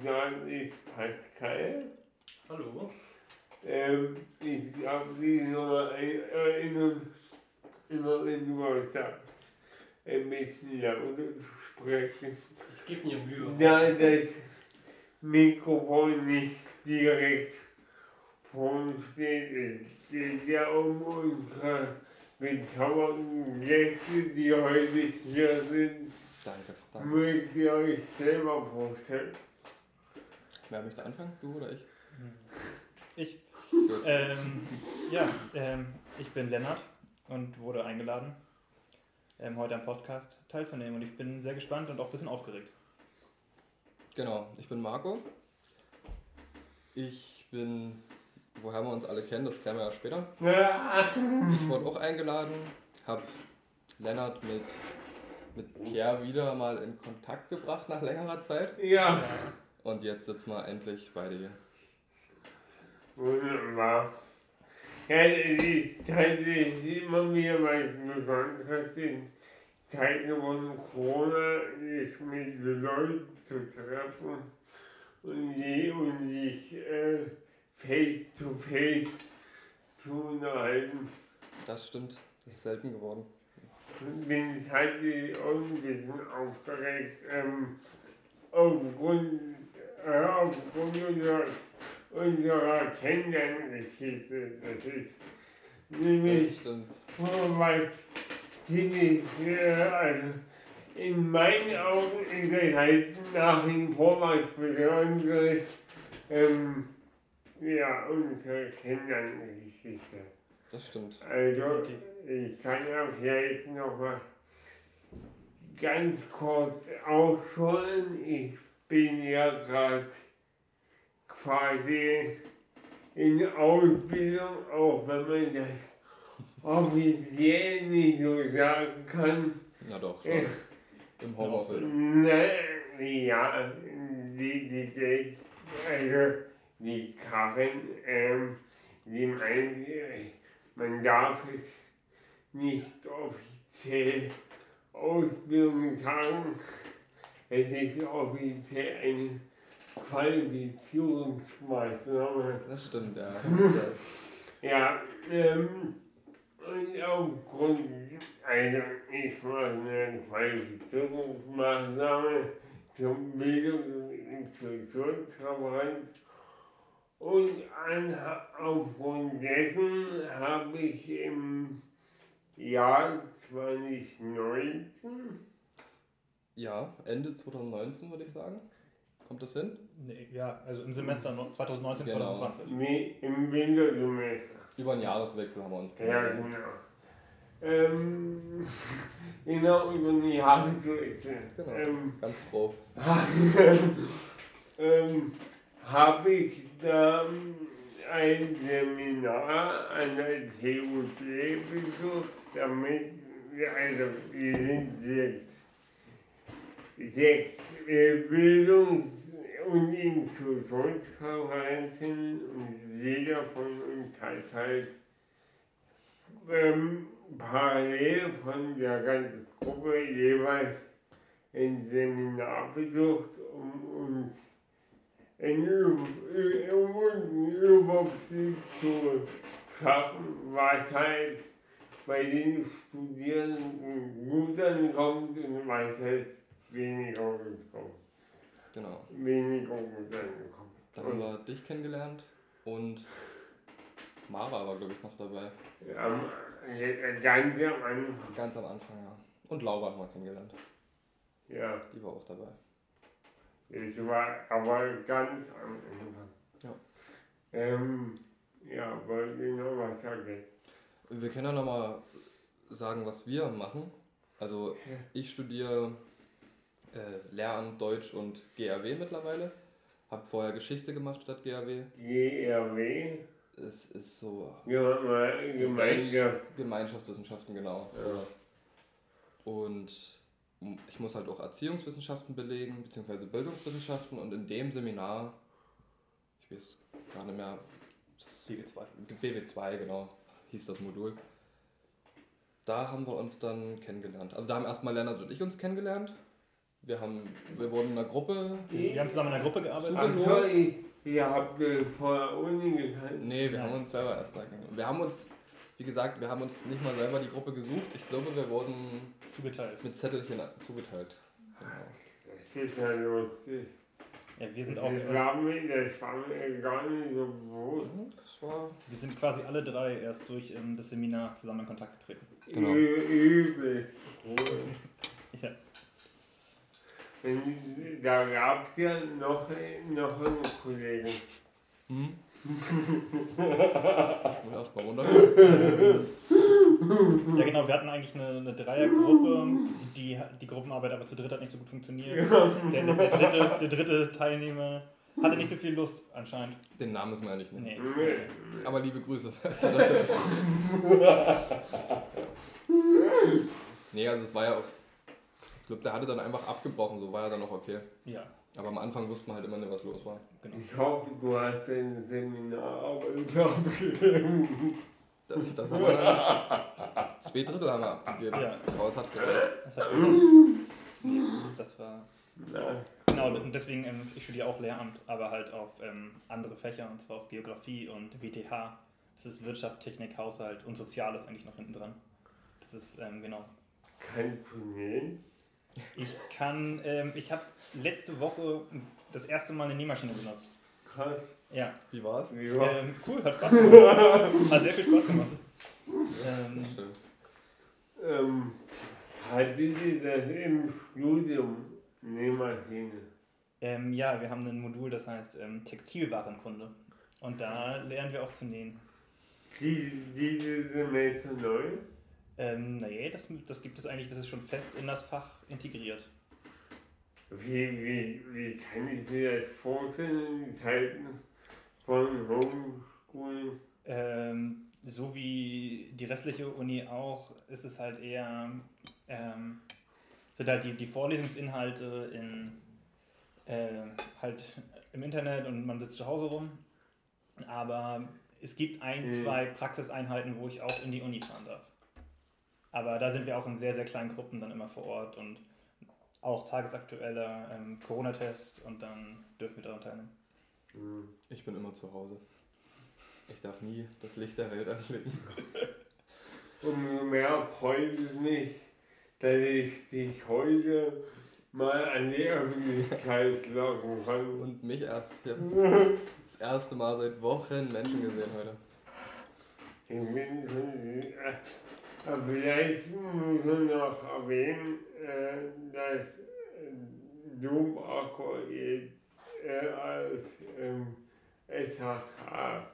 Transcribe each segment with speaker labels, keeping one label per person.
Speaker 1: Start ist Pascal.
Speaker 2: Hallo.
Speaker 1: Ähm, ich glaube, die nochmal erinnern, immer wenn du was sagst, ein bisschen lauter zu sprechen.
Speaker 2: Ich gebe mir Mühe.
Speaker 1: Da das Mikrofon nicht direkt vor uns steht, es geht ja um unsere bezaubernden Gäste, die heute hier sind.
Speaker 3: Danke, danke.
Speaker 1: Mögt ihr euch selber vorstellen?
Speaker 3: Wer möchte anfangen? Du oder ich?
Speaker 4: Ich.
Speaker 3: Gut.
Speaker 4: Ähm, ja, ähm, ich bin Lennart und wurde eingeladen, ähm, heute am Podcast teilzunehmen. Und ich bin sehr gespannt und auch ein bisschen aufgeregt.
Speaker 3: Genau, ich bin Marco. Ich bin, woher wir uns alle kennen, das kennen wir ja später. Ich wurde auch eingeladen, habe Lennart mit, mit Pierre wieder mal in Kontakt gebracht nach längerer Zeit.
Speaker 1: Ja,
Speaker 3: Und jetzt sitzen wir endlich beide hier.
Speaker 1: wunderbar. Ja, es ist tatsächlich immer wieder was Besonderes in Zeiten von Corona, sich mit Leuten zu treffen und, die, und sich äh, face to face zu unterhalten.
Speaker 3: Das stimmt, das ist selten geworden.
Speaker 1: Ich bin tatsächlich auch ein bisschen aufgeregt. Ähm, aufgrund, äh, aufgrund unserer, Kennenlerngeschichte. Das ist nämlich was ziemlich, äh, also in meinen Augen ist es halt nach wie vor was Besonderes. Ähm, ja, unsere Kennenlerngeschichte.
Speaker 3: Das stimmt.
Speaker 1: Also, ich kann ja vielleicht noch mal ganz kurz ausholen. Ich bin ja gerade quasi in Ausbildung, auch wenn man das offiziell nicht so sagen kann.
Speaker 3: Na doch,
Speaker 1: Äh.
Speaker 3: Im Homeoffice.
Speaker 1: Ne, ja, die, die, die, also die Karin, ähm, die meint, äh, man darf es nicht offiziell Ausbildung sagen. Es ist offiziell eine Qualifizierungsmaßnahme.
Speaker 3: Das stimmt, ja.
Speaker 1: Ja, ähm, und aufgrund, also ich mache eine Qualifizierungsmaßnahme zur Bildung und Inklusionsreferenz und an, aufgrund dessen habe ich im Jahr 2019,
Speaker 3: Ja, Ende 2019 würde ich sagen. Kommt das hin?
Speaker 4: Nee, ja, also im Semester noch 2019,
Speaker 3: Genau.
Speaker 4: 2020.
Speaker 1: nee, im Wintersemester.
Speaker 3: Über einen Jahreswechsel haben wir uns
Speaker 1: Ja,
Speaker 3: kennengelernt.
Speaker 1: genau. Ähm, genau, über die Jahreswechsel.
Speaker 3: Genau.
Speaker 1: Ähm,
Speaker 3: Ganz grob.
Speaker 1: ähm, habe ich da ein Seminar an der TUC besucht, damit, wir- also wir sind sechs, sechs äh, Bildungs- und Inklusionskonferenzen und jeder von uns hat halt ähm, parallel von der ganzen Gruppe jeweils ein Seminar besucht, um uns einen, Überblick zu schaffen, was halt bei den Studierenden gut ankommt und was halt weniger gut kommt.
Speaker 3: Genau.
Speaker 1: Weniger gut ankommt.
Speaker 3: Da haben wir dich kennengelernt und Mara war, glaube ich, noch dabei.
Speaker 1: Am, äh, ganz am Anfang.
Speaker 3: Ganz am Anfang, ja. Und Laura haben wir kennengelernt.
Speaker 1: Ja.
Speaker 3: Die war auch dabei.
Speaker 1: Ich war aber ganz am Anfang.
Speaker 3: Ja.
Speaker 1: Ähm, ja, wollte ich noch was sagen?
Speaker 3: Wir können ja nochmal sagen, was wir machen. Also ich studiere äh, Lehramt Deutsch und GRW mittlerweile. Habe vorher Geschichte gemacht statt GRW.
Speaker 1: GRW?
Speaker 3: Es ist so
Speaker 1: Geme Gemeinschaft.
Speaker 3: Gemeinschaftswissenschaften, genau.
Speaker 1: Ja.
Speaker 3: Und ich muss halt auch Erziehungswissenschaften belegen, beziehungsweise Bildungswissenschaften und in dem Seminar, ich weiß gar nicht mehr,
Speaker 4: BW2.
Speaker 3: BW2, genau, hieß das Modul. Da haben wir uns dann kennengelernt. Also da haben erstmal Lennart und ich uns kennengelernt. Wir, haben, wir wurden in einer Gruppe.
Speaker 4: Wir haben zusammen in einer Gruppe gearbeitet.
Speaker 1: Ach so, ihr habt vor der Uni gekannt.
Speaker 3: Nee, wir haben uns selber erst da kennengelernt. Wir haben uns, wie gesagt, wir haben uns nicht mal selber die Gruppe gesucht. Ich glaube, wir wurden
Speaker 4: Zugeteilt.
Speaker 3: mit Zettelchen zugeteilt. Genau.
Speaker 1: Das ist ja lustig.
Speaker 4: Ja, wir sind auch
Speaker 1: Das
Speaker 4: erst,
Speaker 1: war mir, das war mir gar nicht so bewusst.
Speaker 3: Das war
Speaker 4: wir sind quasi alle drei erst durch ähm, das Seminar zusammen in Kontakt getreten.
Speaker 3: Genau.
Speaker 1: Ü- Übelst cool.
Speaker 4: Ja.
Speaker 1: Da gab es ja noch, noch einen Kollegen.
Speaker 3: Mhm. Erstmal runter.
Speaker 4: Ja genau, wir hatten eigentlich eine, eine Dreiergruppe, die, die Gruppenarbeit aber zu dritt hat nicht so gut funktioniert. Der, der, dritte, der dritte Teilnehmer hatte nicht so viel Lust anscheinend.
Speaker 3: Den Namen müssen wir ja nicht nennen.
Speaker 4: Nee.
Speaker 1: Nee.
Speaker 3: Aber liebe Grüße. nee, also es war ja auch. Glaube, der hatte dann einfach abgebrochen, so war ja dann auch okay.
Speaker 4: Ja,
Speaker 3: Aber am Anfang wusste man halt immer nicht, was los war.
Speaker 4: genau.
Speaker 1: Ich hoffe, du hast dein Seminararbeit abgegeben.
Speaker 3: Das, das haben wir dann. Zwei Drittel haben wir abgegeben.
Speaker 4: Ja.
Speaker 3: Aber es hat gereicht.
Speaker 4: Das, hat, das war.
Speaker 1: Na,
Speaker 4: Genau, und deswegen, ähm, ich studiere auch Lehramt, aber halt auf ähm, andere Fächer, und zwar auf Geografie und WTH. Das ist Wirtschaft, Technik, Haushalt und Soziales eigentlich noch hinten dran. Das ist, ähm, genau.
Speaker 1: kannst du nähen?
Speaker 4: Ich kann, ähm, ich habe letzte Woche das erste Mal eine Nähmaschine benutzt.
Speaker 1: Krass.
Speaker 4: Ja,
Speaker 3: Wie war's?
Speaker 1: Ja.
Speaker 4: ähm, cool, hat Spaß gemacht. Hat sehr viel Spaß gemacht. Ähm,
Speaker 3: Schön.
Speaker 1: Ähm, hatte sie das im Studium Nähmaschine?
Speaker 4: ähm, ja, wir haben ein Modul, das heißt ähm, Textilwarenkunde. Und da lernen wir auch zu nähen.
Speaker 1: Die, diese Semester neu?
Speaker 4: Ähm, nee, das, das gibt es eigentlich, das ist schon fest in das Fach integriert.
Speaker 1: Wie, wie, wie kann ich mir das vorstellen in Zeiten von Homeschooling?
Speaker 4: Ähm, so wie die restliche Uni auch, ist es halt eher, ähm, sind halt die, die Vorlesungsinhalte in, äh, halt im Internet und man sitzt zu Hause rum. Aber es gibt ein,
Speaker 1: Mhm.
Speaker 4: zwei Praxiseinheiten, wo ich auch in die Uni fahren darf. Aber da sind wir auch in sehr, sehr kleinen Gruppen dann immer vor Ort und auch tagesaktueller ähm, Corona-Test und dann dürfen wir daran teilnehmen.
Speaker 1: Hm.
Speaker 3: Ich bin immer zu Hause. Ich darf nie das Licht der Welt anblicken.
Speaker 1: Umso mehr freut es mich, dass ich dich heute mal an die Öffentlichkeit locken kann.
Speaker 3: Und mich erst. Ich habe das erste Mal seit Wochen Menschen gesehen heute.
Speaker 1: Ich bin vielleicht muss man noch erwähnen, äh, dass äh, Domakko jetzt äh, als ähm, SHK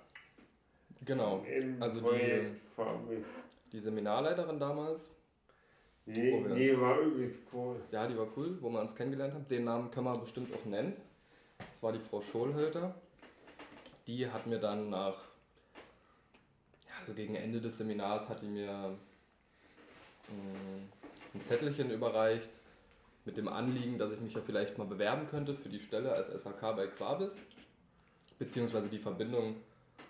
Speaker 3: Genau. Also die-
Speaker 1: Projekt.
Speaker 3: Die Seminarleiterin damals,
Speaker 1: Die,
Speaker 3: Oh, ja.
Speaker 1: die war übelst cool.
Speaker 3: ja, die war cool, wo wir uns kennengelernt haben. Den Namen können wir bestimmt auch nennen. Das war die Frau Scholhölter. Die hat mir dann nach, ja, so gegen Ende des Seminars hat die mir ein Zettelchen überreicht mit dem Anliegen, dass ich mich ja vielleicht mal bewerben könnte für die Stelle als SHK bei Quabis, beziehungsweise die Verbindung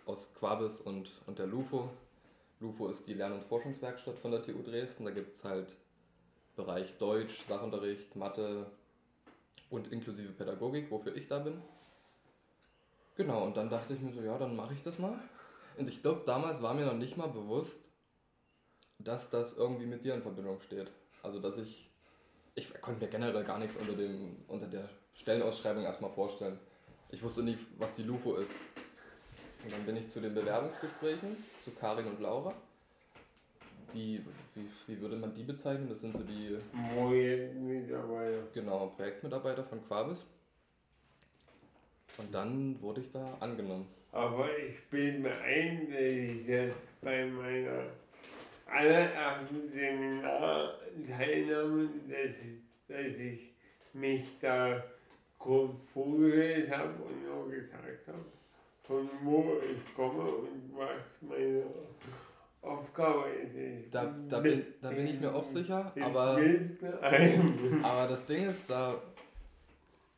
Speaker 3: aus Quabis und, und der LUFO. LUFO ist die Lern- und Forschungswerkstatt von der TU Dresden. Da gibt es halt Bereich Deutsch, Sachunterricht, Mathe und inklusive Pädagogik, wofür ich da bin. Genau, und dann dachte ich mir so, ja, dann mache ich das mal. Und ich glaube, damals war mir noch nicht mal bewusst, dass das irgendwie mit dir in Verbindung steht. Also, dass ich, ich konnte mir generell gar nichts unter, dem, unter der Stellenausschreibung erstmal vorstellen. Ich wusste nicht, was die LUFO ist. Und dann bin ich zu den Bewerbungsgesprächen, zu Karin und Laura. die, wie, wie würde man die bezeichnen? Das sind so die
Speaker 1: Projektmitarbeiter.
Speaker 3: genau, Projektmitarbeiter von Quabis. Und dann wurde ich da angenommen.
Speaker 1: Aber ich bin ein, dass ich das bei meiner allerersten Seminarteilnahme, dass ich, dass ich mich da kurz vorgestellt habe und auch gesagt habe, von wo ich komme und was meine Aufgabe ist. Ich
Speaker 3: Da, da, bin, da bin ich mir auch sicher,
Speaker 1: ich
Speaker 3: aber, aber das Ding ist, da,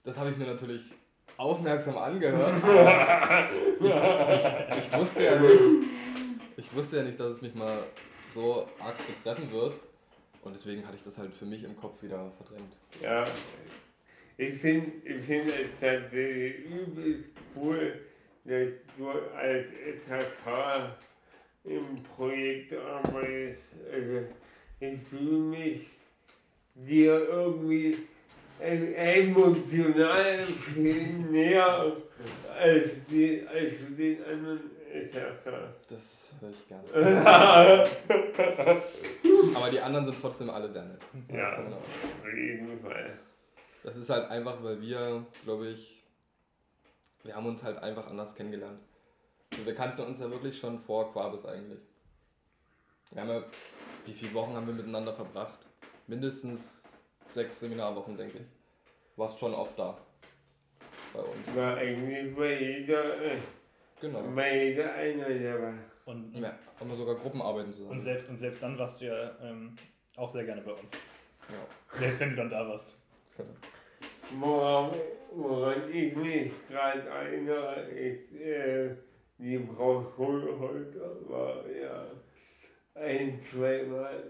Speaker 3: das habe ich mir natürlich aufmerksam angehört. aber Ich, ich, wusste ja nicht, ich wusste ja nicht, dass es mich mal so arg betreffen wird. Und deswegen hatte ich das halt für mich im Kopf wieder verdrängt.
Speaker 1: Ja, ich finde ich find es tatsächlich übelst cool, dass du als SHK im Projekt arbeitest. Also ich fühle mich dir irgendwie emotional viel näher als, die, als den anderen SHKs.
Speaker 3: Das höre ich gerne. Aber die anderen sind trotzdem alle sehr nett.
Speaker 1: ja,
Speaker 3: Genau.
Speaker 1: auf jeden Fall.
Speaker 3: Das ist halt einfach, weil wir, glaube ich, wir haben uns halt einfach anders kennengelernt. Wir kannten uns ja wirklich schon vor Quabis eigentlich. Wir haben ja, wie viele Wochen haben wir miteinander verbracht? Mindestens sechs Seminarwochen, denke ich. Du warst schon oft da. Bei uns.
Speaker 1: War eigentlich bei jeder, äh,
Speaker 3: Genau.
Speaker 1: jeder Einheit dabei.
Speaker 4: Und,
Speaker 3: Ja, haben wir sogar Gruppenarbeiten zusammen.
Speaker 4: und, selbst, und selbst dann warst du ja ähm, auch sehr gerne bei uns.
Speaker 3: Ja.
Speaker 4: Selbst wenn du dann da warst.
Speaker 1: Woran, woran ich mich gerade erinnere, ist, äh, die Frau Schulholter war ja ein, zweimal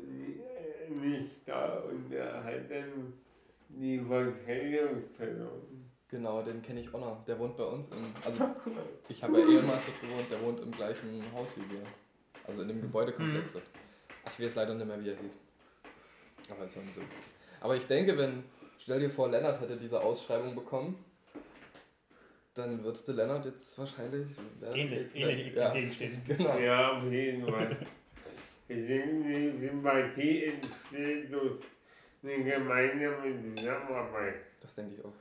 Speaker 1: nicht da und er hat dann die Verteidigungsperson.
Speaker 3: Genau, den kenne ich auch noch. Der wohnt bei uns im. Also, ich habe ja ehemals dort gewohnt, der wohnt im gleichen Haus wie wir. Also in dem Gebäudekomplex dort. Ach, ich weiß leider nicht mehr, wie er hieß. Aber ist ja nicht so. Aber ich denke, wenn. Stell dir vor, Lennart hätte diese Ausschreibung bekommen, dann würdest du Lennart jetzt wahrscheinlich.
Speaker 4: Ähnlich, ähnlich
Speaker 3: ja,
Speaker 4: entgegenstehen.
Speaker 3: Genau.
Speaker 1: Ja, auf jeden Fall. Die Sympathie entsteht durch eine gemeinsame Zusammenarbeit.
Speaker 3: Das denke ich auch.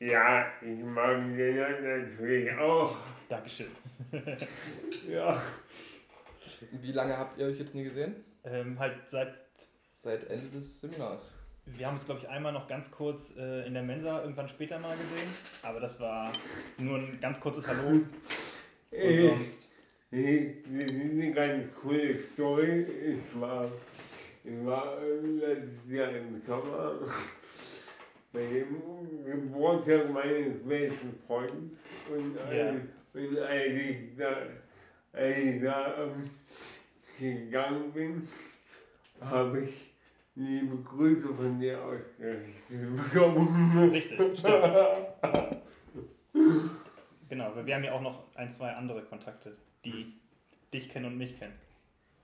Speaker 1: Ja, ich mag Lennart natürlich auch.
Speaker 4: Dankeschön.
Speaker 1: Ja.
Speaker 3: Wie lange habt ihr euch jetzt nie gesehen?
Speaker 4: Ähm, halt seit,
Speaker 3: Seit Ende des Seminars.
Speaker 4: wir haben uns glaube ich einmal noch ganz kurz äh, in der Mensa irgendwann später mal gesehen, aber das war nur ein ganz kurzes Hallo. Und
Speaker 1: Äh,
Speaker 4: sonst,
Speaker 1: Die- Das ist eine ganz coole Story. Ich war, ich war letztes Jahr im Sommer bei dem Geburtstag meines besten Freundes und, als-
Speaker 4: Ja.
Speaker 1: und als ich da, als ich da ähm, gegangen bin, habe ich liebe Grüße von dir ausgerichtet bekommen.
Speaker 4: richtig, stimmt. Genau, weil wir haben ja auch noch ein, zwei andere Kontakte, die dich kennen und mich kennen.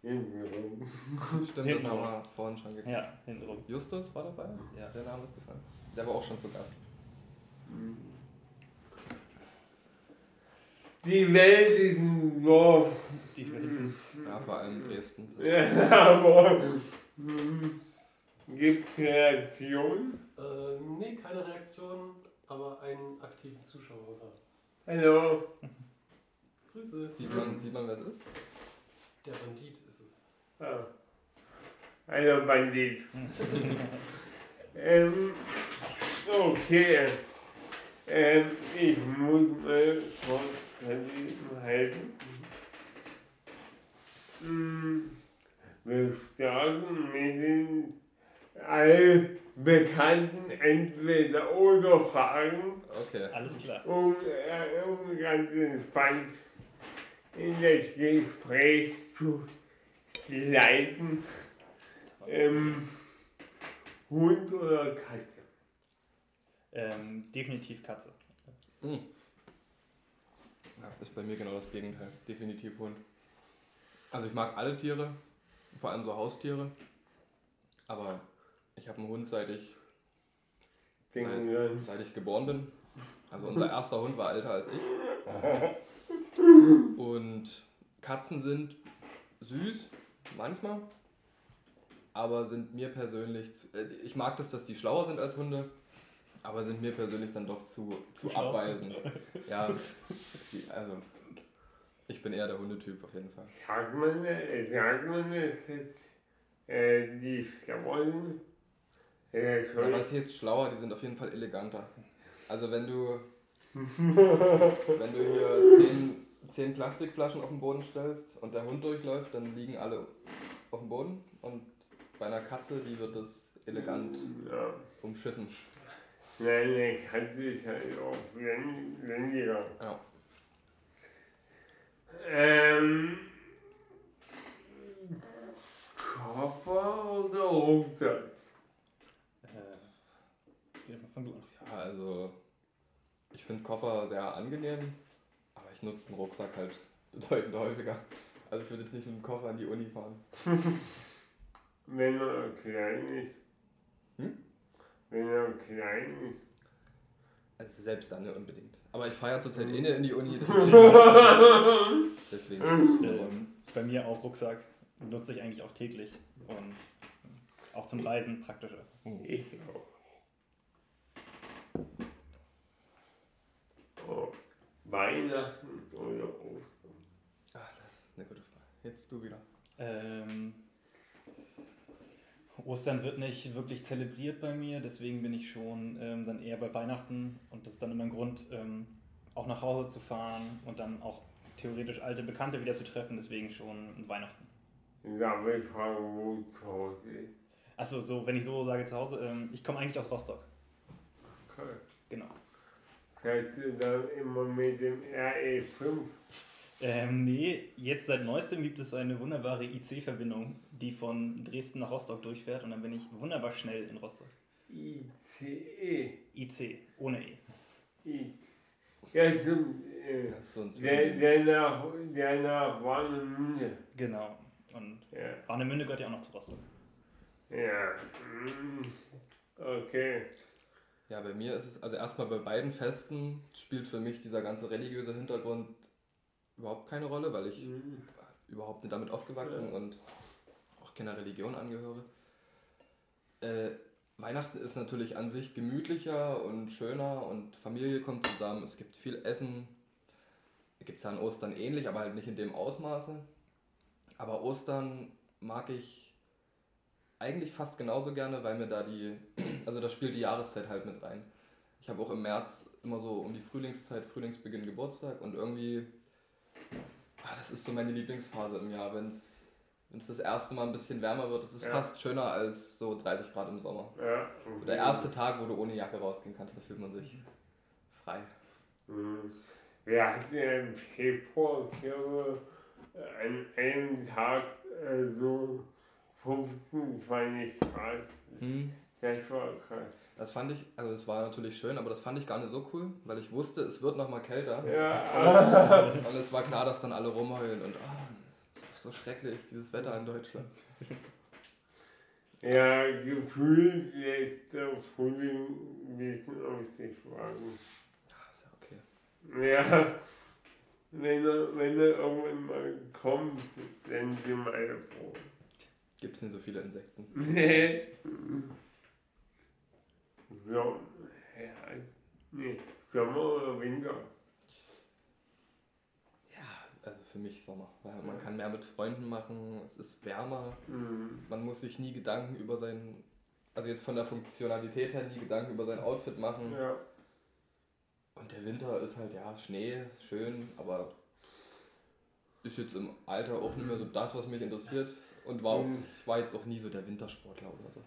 Speaker 1: Hintenrum.
Speaker 3: Stimmt, das
Speaker 4: Hinten
Speaker 3: haben wir vorhin schon geklärt.
Speaker 4: Ja, hintenrum.
Speaker 3: Justus war dabei?
Speaker 4: Ja.
Speaker 3: Der Name ist gefallen. Der war auch schon zu Gast.
Speaker 1: Die Welt ist Dorf.
Speaker 4: Die Welt.
Speaker 3: Ja, vor allem Dresden.
Speaker 1: Ja, aber gibt Reaktionen.
Speaker 2: Äh, nee, keine Reaktion, aber einen aktiven Zuschauer.
Speaker 1: Hallo.
Speaker 2: Grüße.
Speaker 3: Sieht man, sieht man, wer es ist?
Speaker 2: Der Bandit ist es.
Speaker 1: Ah. Hallo Bandit. ähm, okay. Ähm, ich muss mal kurz daneben halten. Hm, Wir starten mit den allbekannten Entweder-Oder-Fragen.
Speaker 3: Okay.
Speaker 4: Alles klar.
Speaker 1: um, äh, um ganz entspannt in das Gespräch zu leiten. Ähm, Hund oder Katze?
Speaker 4: Ähm, definitiv Katze.
Speaker 3: Hm. Ja, ist bei mir genau das Gegenteil. Definitiv Hund. Also ich mag alle Tiere, vor allem so Haustiere. Aber ich habe einen Hund, seit ich,
Speaker 1: an.
Speaker 3: seit ich geboren bin. Also unser erster Hund war älter als ich. Und Katzen sind süß, manchmal. Aber sind mir persönlich, zu, äh, ich mag das, dass die schlauer sind als Hunde, aber sind mir persönlich dann doch zu, zu abweisend. Ja, die, also ich bin eher der Hundetyp auf jeden Fall.
Speaker 1: Sagt man, äh, sagt man, es ist äh, die schlaueren.
Speaker 3: Äh, ja, was heißt schlauer? Die sind auf jeden Fall eleganter. Also wenn du wenn du hier zehn, zehn Plastikflaschen auf den Boden stellst und der Hund durchläuft, dann liegen alle auf dem Boden und bei einer Katze, die wird das elegant ja. umschiffen.
Speaker 1: Nein, eine Katze ist halt auch wendiger. Ja. Ähm, Koffer oder Rucksack?
Speaker 3: Äh, ja, fang du an. Ja, also ich finde Koffer sehr angenehm, aber ich nutze den Rucksack halt bedeutend häufiger. Also ich würde jetzt nicht mit dem Koffer an die Uni fahren.
Speaker 1: Wenn er klein ist. Hm? Wenn er klein ist.
Speaker 3: Also selbst dann nicht unbedingt. Aber ich fahre ja zurzeit eh nicht in die Uni,
Speaker 4: deswegen. deswegen ähm, bei mir auch Rucksack nutze ich eigentlich auch täglich und auch zum Reisen praktischer. Ich auch.
Speaker 1: Oh, Weihnachten oder Ostern?
Speaker 3: Ah, das ist eine gute Frage. Jetzt du wieder.
Speaker 4: Ähm, Ostern wird nicht wirklich zelebriert bei mir, deswegen bin ich schon ähm, dann eher bei Weihnachten und das ist dann immer ein Grund, ähm, auch nach Hause zu fahren und dann auch theoretisch alte Bekannte wieder zu treffen, deswegen schon Weihnachten.
Speaker 1: Ja, will ich fragen, wo zu Hause ist.
Speaker 4: Achso, so, wenn ich so sage zu Hause, ähm, ich komme eigentlich aus Rostock.
Speaker 1: Okay.
Speaker 4: Genau.
Speaker 1: Fährst du dann immer mit dem RE5?
Speaker 4: Ähm, nee, jetzt seit neuestem gibt es eine wunderbare IC-Verbindung, die von Dresden nach Rostock durchfährt und dann bin ich wunderbar schnell in Rostock.
Speaker 1: ICE?
Speaker 4: IC, ohne E.
Speaker 1: I. Ja, stimmt. Äh, der, der, nach, der nach Warnemünde.
Speaker 4: Genau. Und ja. Warnemünde gehört ja auch noch zu Rostock.
Speaker 1: Ja. Mm, okay.
Speaker 3: Ja, bei mir ist es, also erstmal bei beiden Festen spielt für mich dieser ganze religiöse Hintergrund überhaupt keine Rolle, weil ich mhm. überhaupt nicht damit aufgewachsen ja. und auch keiner Religion angehöre. Äh, Weihnachten ist natürlich an sich gemütlicher und schöner und Familie kommt zusammen, es gibt viel Essen. Gibt es ja an Ostern ähnlich, aber halt nicht in dem Ausmaße. Aber Ostern mag ich eigentlich fast genauso gerne, weil mir da die, also da spielt die Jahreszeit halt mit rein. Ich habe auch im März immer so um die Frühlingszeit, Frühlingsbeginn Geburtstag und irgendwie Ah, das ist so meine Lieblingsphase im Jahr, wenn es das erste Mal ein bisschen wärmer wird. Das ist ja. fast schöner als so 30 Grad im Sommer.
Speaker 1: Ja.
Speaker 3: So der erste Tag, wo du ohne Jacke rausgehen kannst, da fühlt man sich frei.
Speaker 1: Mhm. Wir hatten ja im Februar an einem Tag äh, so 15, 20 Grad. Mhm. Das war krass.
Speaker 3: Das fand ich, also es war natürlich schön, aber das fand ich gar nicht so cool, weil ich wusste, es wird nochmal kälter.
Speaker 1: Ja.
Speaker 3: Und es, und es, war klar, dass dann alle rumheulen und oh, so schrecklich, dieses Wetter in Deutschland.
Speaker 1: Ja, gefühlt lässt der Frühling ein bisschen auf sich warten.
Speaker 3: Ja, ist ja okay.
Speaker 1: Ja, wenn er, wenn er irgendwann mal kommt, dann sind wir alle froh.
Speaker 3: Gibt es nicht so viele Insekten?
Speaker 1: Nee. So, ja, nee, Sommer oder Winter?
Speaker 3: Ja, also für mich Sommer, weil man kann mehr mit Freunden machen, es ist wärmer, mhm. man muss sich nie Gedanken über sein, also jetzt von der Funktionalität her nie Gedanken über sein Outfit machen.
Speaker 1: Ja.
Speaker 3: Und der Winter ist halt, ja, Schnee, schön, aber ist jetzt im Alter auch nicht mehr so das, was mich interessiert. Und war auch, mhm. ich war jetzt auch nie so der Wintersportler oder so.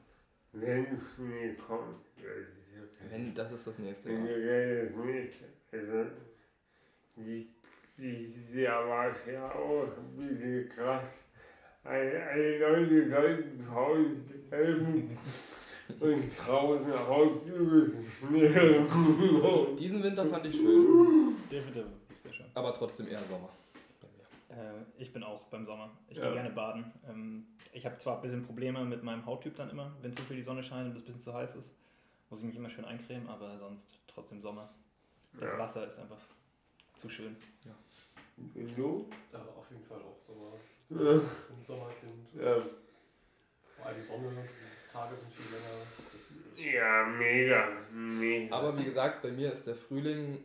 Speaker 1: Wenn Schnee kommt, das ist
Speaker 3: okay. Wenn, das ist das nächste.
Speaker 1: Wenn ja. das nächste. Also, die, dieses Jahr war es ja auch ein bisschen krass. Alle, alle Leute sollten zu Hause bleiben und draußen raus übers Schnee.
Speaker 3: Diesen Winter fand ich schön.
Speaker 4: Der Winter ist sehr schön.
Speaker 3: Aber trotzdem eher Sommer.
Speaker 4: Äh, ich bin auch beim Sommer. Ich ja. gehe gerne baden. Ähm, ich habe zwar ein bisschen Probleme mit meinem Hauttyp dann immer, wenn zu viel die Sonne scheint und es ein bisschen zu heiß ist. Muss ich mich immer schön eincremen, aber sonst trotzdem Sommer. Das ja. Wasser ist einfach zu schön.
Speaker 3: Ja.
Speaker 1: Du?
Speaker 2: Ja, auf jeden Fall auch Sommer.
Speaker 1: Ja.
Speaker 2: Ein Sommerkind.
Speaker 1: Ja.
Speaker 2: Vor allem Sonne, die Tage sind viel länger. Das ist
Speaker 1: Ja, mega. mega.
Speaker 3: Aber wie gesagt, bei mir ist der Frühling.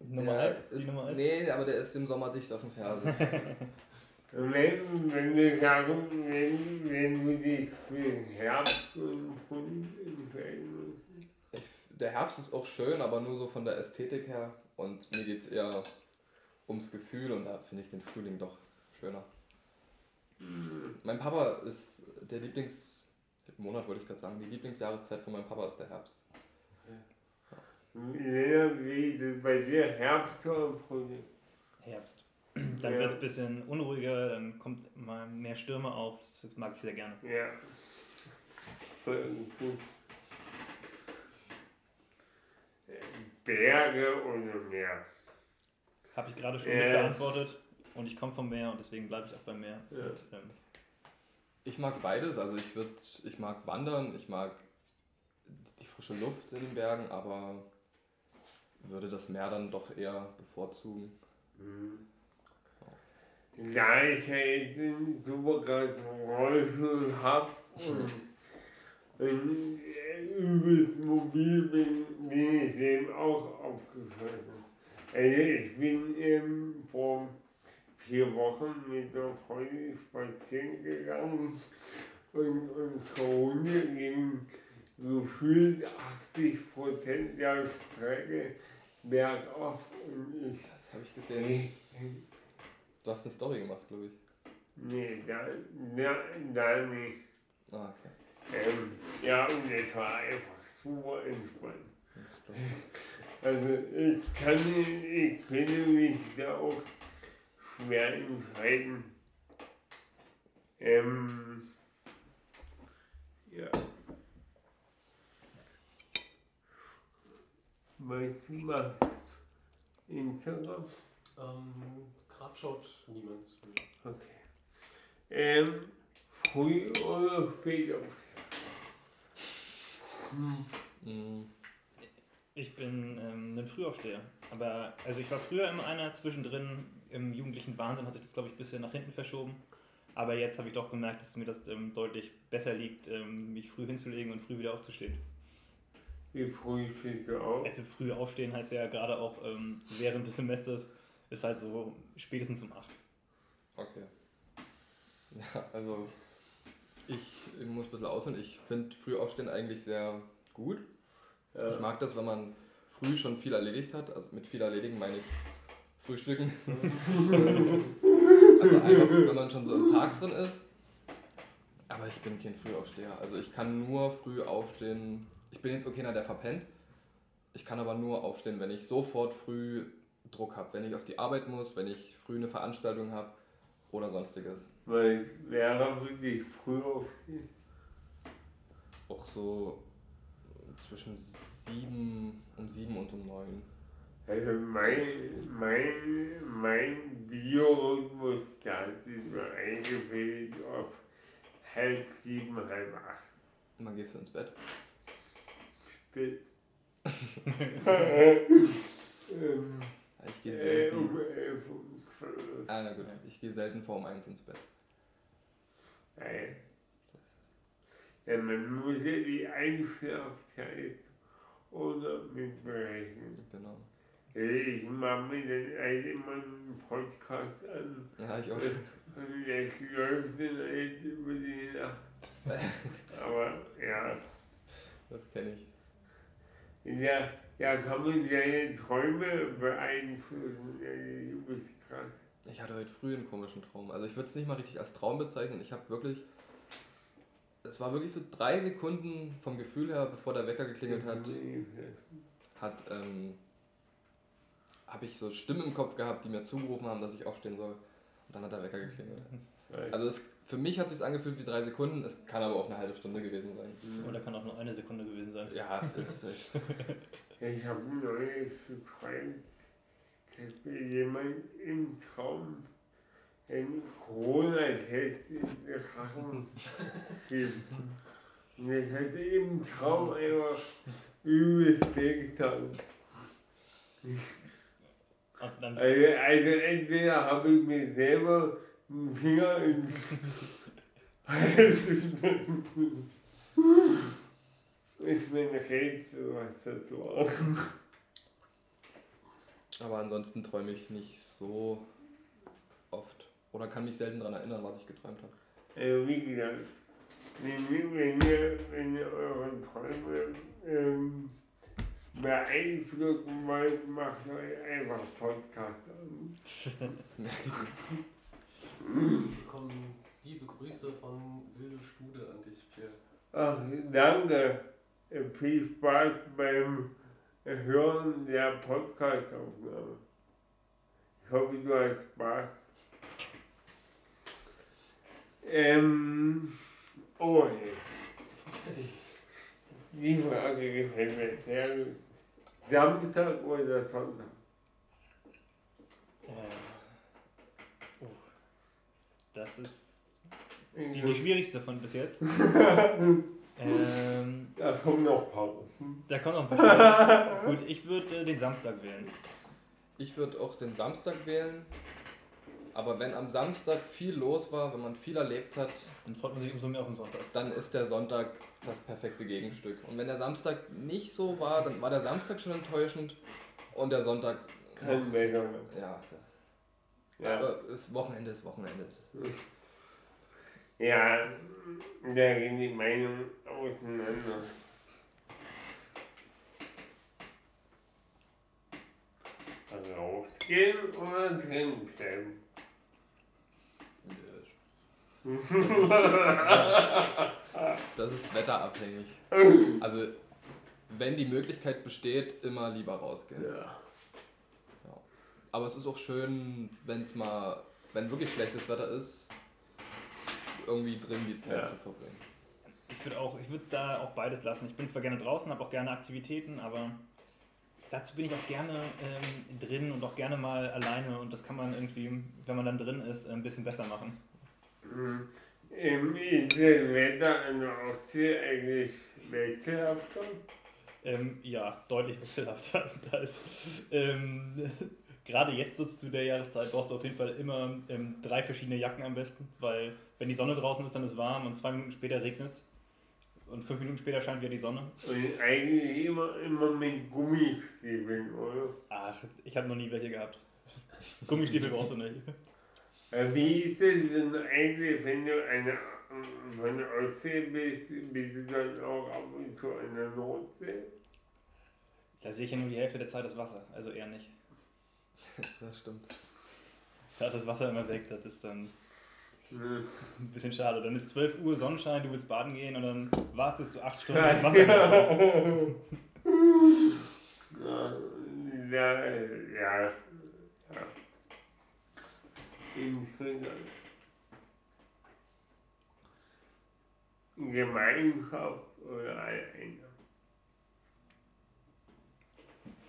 Speaker 4: Nummer
Speaker 3: der
Speaker 4: 1. Die
Speaker 3: Ist,
Speaker 4: Nummer 1.
Speaker 3: nee, aber der ist im Sommer dicht auf den Fersen.
Speaker 1: Wenn, wenn wir sagen, wenn, wenn du dich für Herbst und Frühling entscheiden musst.
Speaker 3: Ich, der Herbst ist auch schön, aber nur so von der Ästhetik her. Und mir geht es eher ums Gefühl und da finde ich den Frühling doch schöner. Mein Papa ist der Lieblings... Monat wollte ich gerade sagen, die Lieblingsjahreszeit von meinem Papa ist der Herbst.
Speaker 1: Lena, wie ist es bei dir Herbst oder Frühling?
Speaker 4: Herbst. Dann
Speaker 1: Ja.
Speaker 4: wird es ein bisschen unruhiger, dann kommt mal mehr Stürme auf. Das mag ich sehr gerne.
Speaker 1: Ja. Voll gut. Berge oder Meer?
Speaker 4: Habe ich gerade schon
Speaker 1: Ja.
Speaker 4: beantwortet. Und ich komme vom Meer und deswegen bleibe ich auch beim Meer.
Speaker 1: Ja.
Speaker 4: Und, ähm,
Speaker 3: Ich mag beides, also ich würde, ich mag wandern, ich mag die frische Luft in den Bergen, aber würde das Meer dann doch eher bevorzugen.
Speaker 1: Da ich ja jetzt einen super krassen Rollstuhl habe und, äh, übelst mobil bin, bin ich dem auch aufgeschlossen. Also ich bin ähm, vor vier Wochen mit der Freundin spazieren gegangen und unsere Hunde ging gefühlt 80 Prozent der Strecke bergauf
Speaker 3: Das habe ich gesehen. Du hast eine Story gemacht, glaube ich.
Speaker 1: nee, da, da, da nicht.
Speaker 3: Ah, okay.
Speaker 1: Ähm, ja, und es war einfach super entspannt. Also ich kann, ich finde mich da auch schwer entscheiden. Ähm, ja. Du machst? Instagram?
Speaker 2: Ähm, Gerade schaut niemand zu mir.
Speaker 1: Okay. Ähm, früh oder spät aufs
Speaker 3: Mm,
Speaker 4: ich bin ähm, ein Frühaufsteher. Aber also ich war früher immer einer zwischendrin. Im jugendlichen Wahnsinn hat sich das, glaube ich, ein bisschen nach hinten verschoben. Aber jetzt habe ich doch gemerkt, dass mir das ähm, deutlich besser liegt, ähm, mich früh hinzulegen und früh wieder aufzustehen.
Speaker 1: Wie früh stehst du auf?
Speaker 4: Also früh aufstehen heißt ja gerade auch ähm, während des Semesters ist halt so spätestens um 8.
Speaker 3: okay. Ja, also ich, ich muss ein bisschen ausholen. Ich finde Frühaufstehen eigentlich sehr gut.
Speaker 1: Ja.
Speaker 3: Ich mag das, wenn man früh schon viel erledigt hat. Also mit viel erledigen meine ich Frühstücken. also einfach, wenn man schon so im Tag drin ist. Aber ich bin kein Frühaufsteher. Also ich kann nur früh aufstehen. Ich bin jetzt okay, keiner, der verpennt. Ich kann aber nur aufstehen, wenn ich sofort früh Druck habe. Wenn ich auf die Arbeit muss, wenn ich früh eine Veranstaltung habe oder sonstiges.
Speaker 1: Weil es wäre für dich früh aufstehen.
Speaker 3: Auch so zwischen sieben, um sieben und um neun.
Speaker 1: Also mein, mein, mein Biorhythmus ganz ist mir eingebildet auf halb sieben, halb acht.
Speaker 3: Wann gehst du ins Bett?
Speaker 1: Ähm,
Speaker 3: Ich gehe
Speaker 1: äh,
Speaker 3: selten.
Speaker 1: um zwölf.
Speaker 3: Ah, na gut. Ich gehe selten vor um eins ins Bett.
Speaker 1: Nein. Ja, man muss ja die Einschlafzeit oder mitberechnen.
Speaker 3: Genau.
Speaker 1: Ich mache mir dann halt immer einen Podcast an
Speaker 3: Ja, ich auch.
Speaker 1: und das läuft dann halt über die Nacht. Aber ja,
Speaker 3: Das kenne ich.
Speaker 1: Ja, ja, kann man seine Träume beeinflussen. Ja, Du bist krass.
Speaker 3: Ich hatte heute früh einen komischen Traum. Also ich würde es nicht mal richtig als Traum bezeichnen. Ich habe wirklich. Es war wirklich so drei Sekunden vom Gefühl her, bevor der Wecker geklingelt hat, hat ähm, habe ich so Stimmen im Kopf gehabt, die mir zugerufen haben, dass ich aufstehen soll. Und dann hat der Wecker geklingelt. Also es, für mich hat es sich angefühlt wie drei Sekunden, es kann aber auch eine halbe Stunde gewesen sein.
Speaker 4: Oder kann auch nur eine Sekunde gewesen sein.
Speaker 3: Ja, es ist.
Speaker 1: Ich habe neulich geträumt, dass mir jemand im Traum einen Corona-Test in den Rachen gibt. Und ich hatte im Traum einfach übelst wehgetan. also, also entweder habe ich mir selber Finger in ist mir ein Rätsel, was das war.
Speaker 3: Aber ansonsten träume ich nicht so oft. Oder kann mich selten daran erinnern, was ich geträumt habe.
Speaker 1: Äh, wie gesagt, wenn, wenn, ihr, wenn ihr eure Träume ähm, beeinflussen wollt, macht euch einfach Podcast an.
Speaker 2: Kommen liebe Grüße von Wilde Stude an dich, Pierre.
Speaker 1: Ach, danke. Viel Spaß beim Hören der Podcast-Aufnahme. Ich hoffe, du hast Spaß. Ähm, oh, die Frage gefällt mir sehr gut. Samstag oder Sonntag?
Speaker 4: Äh, oh. Das ist die, die schwierigste von bis jetzt.
Speaker 1: ähm, da kommen noch ein paar.
Speaker 4: Da kommen noch ein paar. Gut, ich würde äh, den Samstag wählen.
Speaker 3: Ich würde auch den Samstag wählen. Aber wenn am Samstag viel los war, wenn man viel erlebt hat,
Speaker 4: dann freut man sich umso mehr auf den Sonntag.
Speaker 3: Dann ist der Sonntag das perfekte Gegenstück. Und wenn der Samstag nicht so war, dann war der Samstag schon enttäuschend und der Sonntag.
Speaker 1: Kein Mega.
Speaker 3: Ja, ja. Aber das Wochenende ist Wochenende.
Speaker 1: Ja, da gehen die Meinungen auseinander. Rausgehen oder drin bleiben?
Speaker 3: Das ist wetterabhängig. Also, wenn die Möglichkeit besteht, immer lieber rausgehen. Ja. Aber es ist auch schön, wenn es mal, wenn wirklich schlechtes Wetter ist, irgendwie drin die Zeit ja. zu verbringen.
Speaker 4: Ich würde auch, ich würde da auch beides lassen. Ich bin zwar gerne draußen, habe auch gerne Aktivitäten, aber dazu bin ich auch gerne ähm, drin und auch gerne mal alleine und das kann man irgendwie, wenn man dann drin ist, ein bisschen besser machen.
Speaker 1: Mhm. Ist das Wetter an der Ostsee eigentlich wechselhafter?
Speaker 4: Ähm, ja, deutlich wechselhafter. Da ist, ähm, gerade jetzt so zu der Jahreszeit brauchst du auf jeden Fall immer ähm, drei verschiedene Jacken am besten, weil wenn die Sonne draußen ist, dann ist es warm und zwei Minuten später regnet es. Und fünf Minuten später scheint wieder die Sonne.
Speaker 1: Und eigentlich immer, immer mit Gummistiefeln, oder?
Speaker 4: Ach, ich habe noch nie welche gehabt. Gummistiefel brauchst du nicht.
Speaker 1: Äh, wie ist es denn eigentlich, wenn du eine, von der Ostsee bist, bist du dann auch ab und zu an der Nordsee?
Speaker 4: Da sehe ich ja nur die Hälfte der Zeit das Wasser, also eher nicht.
Speaker 3: Das stimmt.
Speaker 4: Da ist das Wasser immer weg, das ist dann ein bisschen schade. Dann ist 12 Uhr Sonnenschein, du willst baden gehen und dann wartest du 8 Stunden, das Wasser kommt.
Speaker 1: ja, ja, ja. Gemeinschaft oder alleine?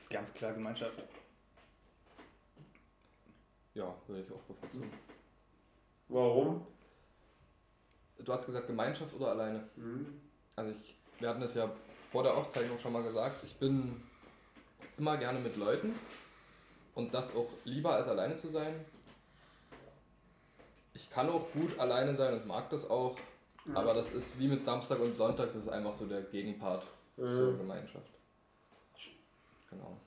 Speaker 4: Ganz klar Gemeinschaft.
Speaker 3: Ja, würde ich auch bevorzugen.
Speaker 1: Warum?
Speaker 3: Du hast gesagt Gemeinschaft oder alleine? Mhm. Also ich, wir hatten es ja vor der Aufzeichnung schon mal gesagt, ich bin immer gerne mit Leuten und das auch lieber als alleine zu sein ich kann auch gut alleine sein und mag das auch. Mhm. Aber das ist wie mit Samstag und Sonntag, das ist einfach so der Gegenpart mhm. zur Gemeinschaft. Genau.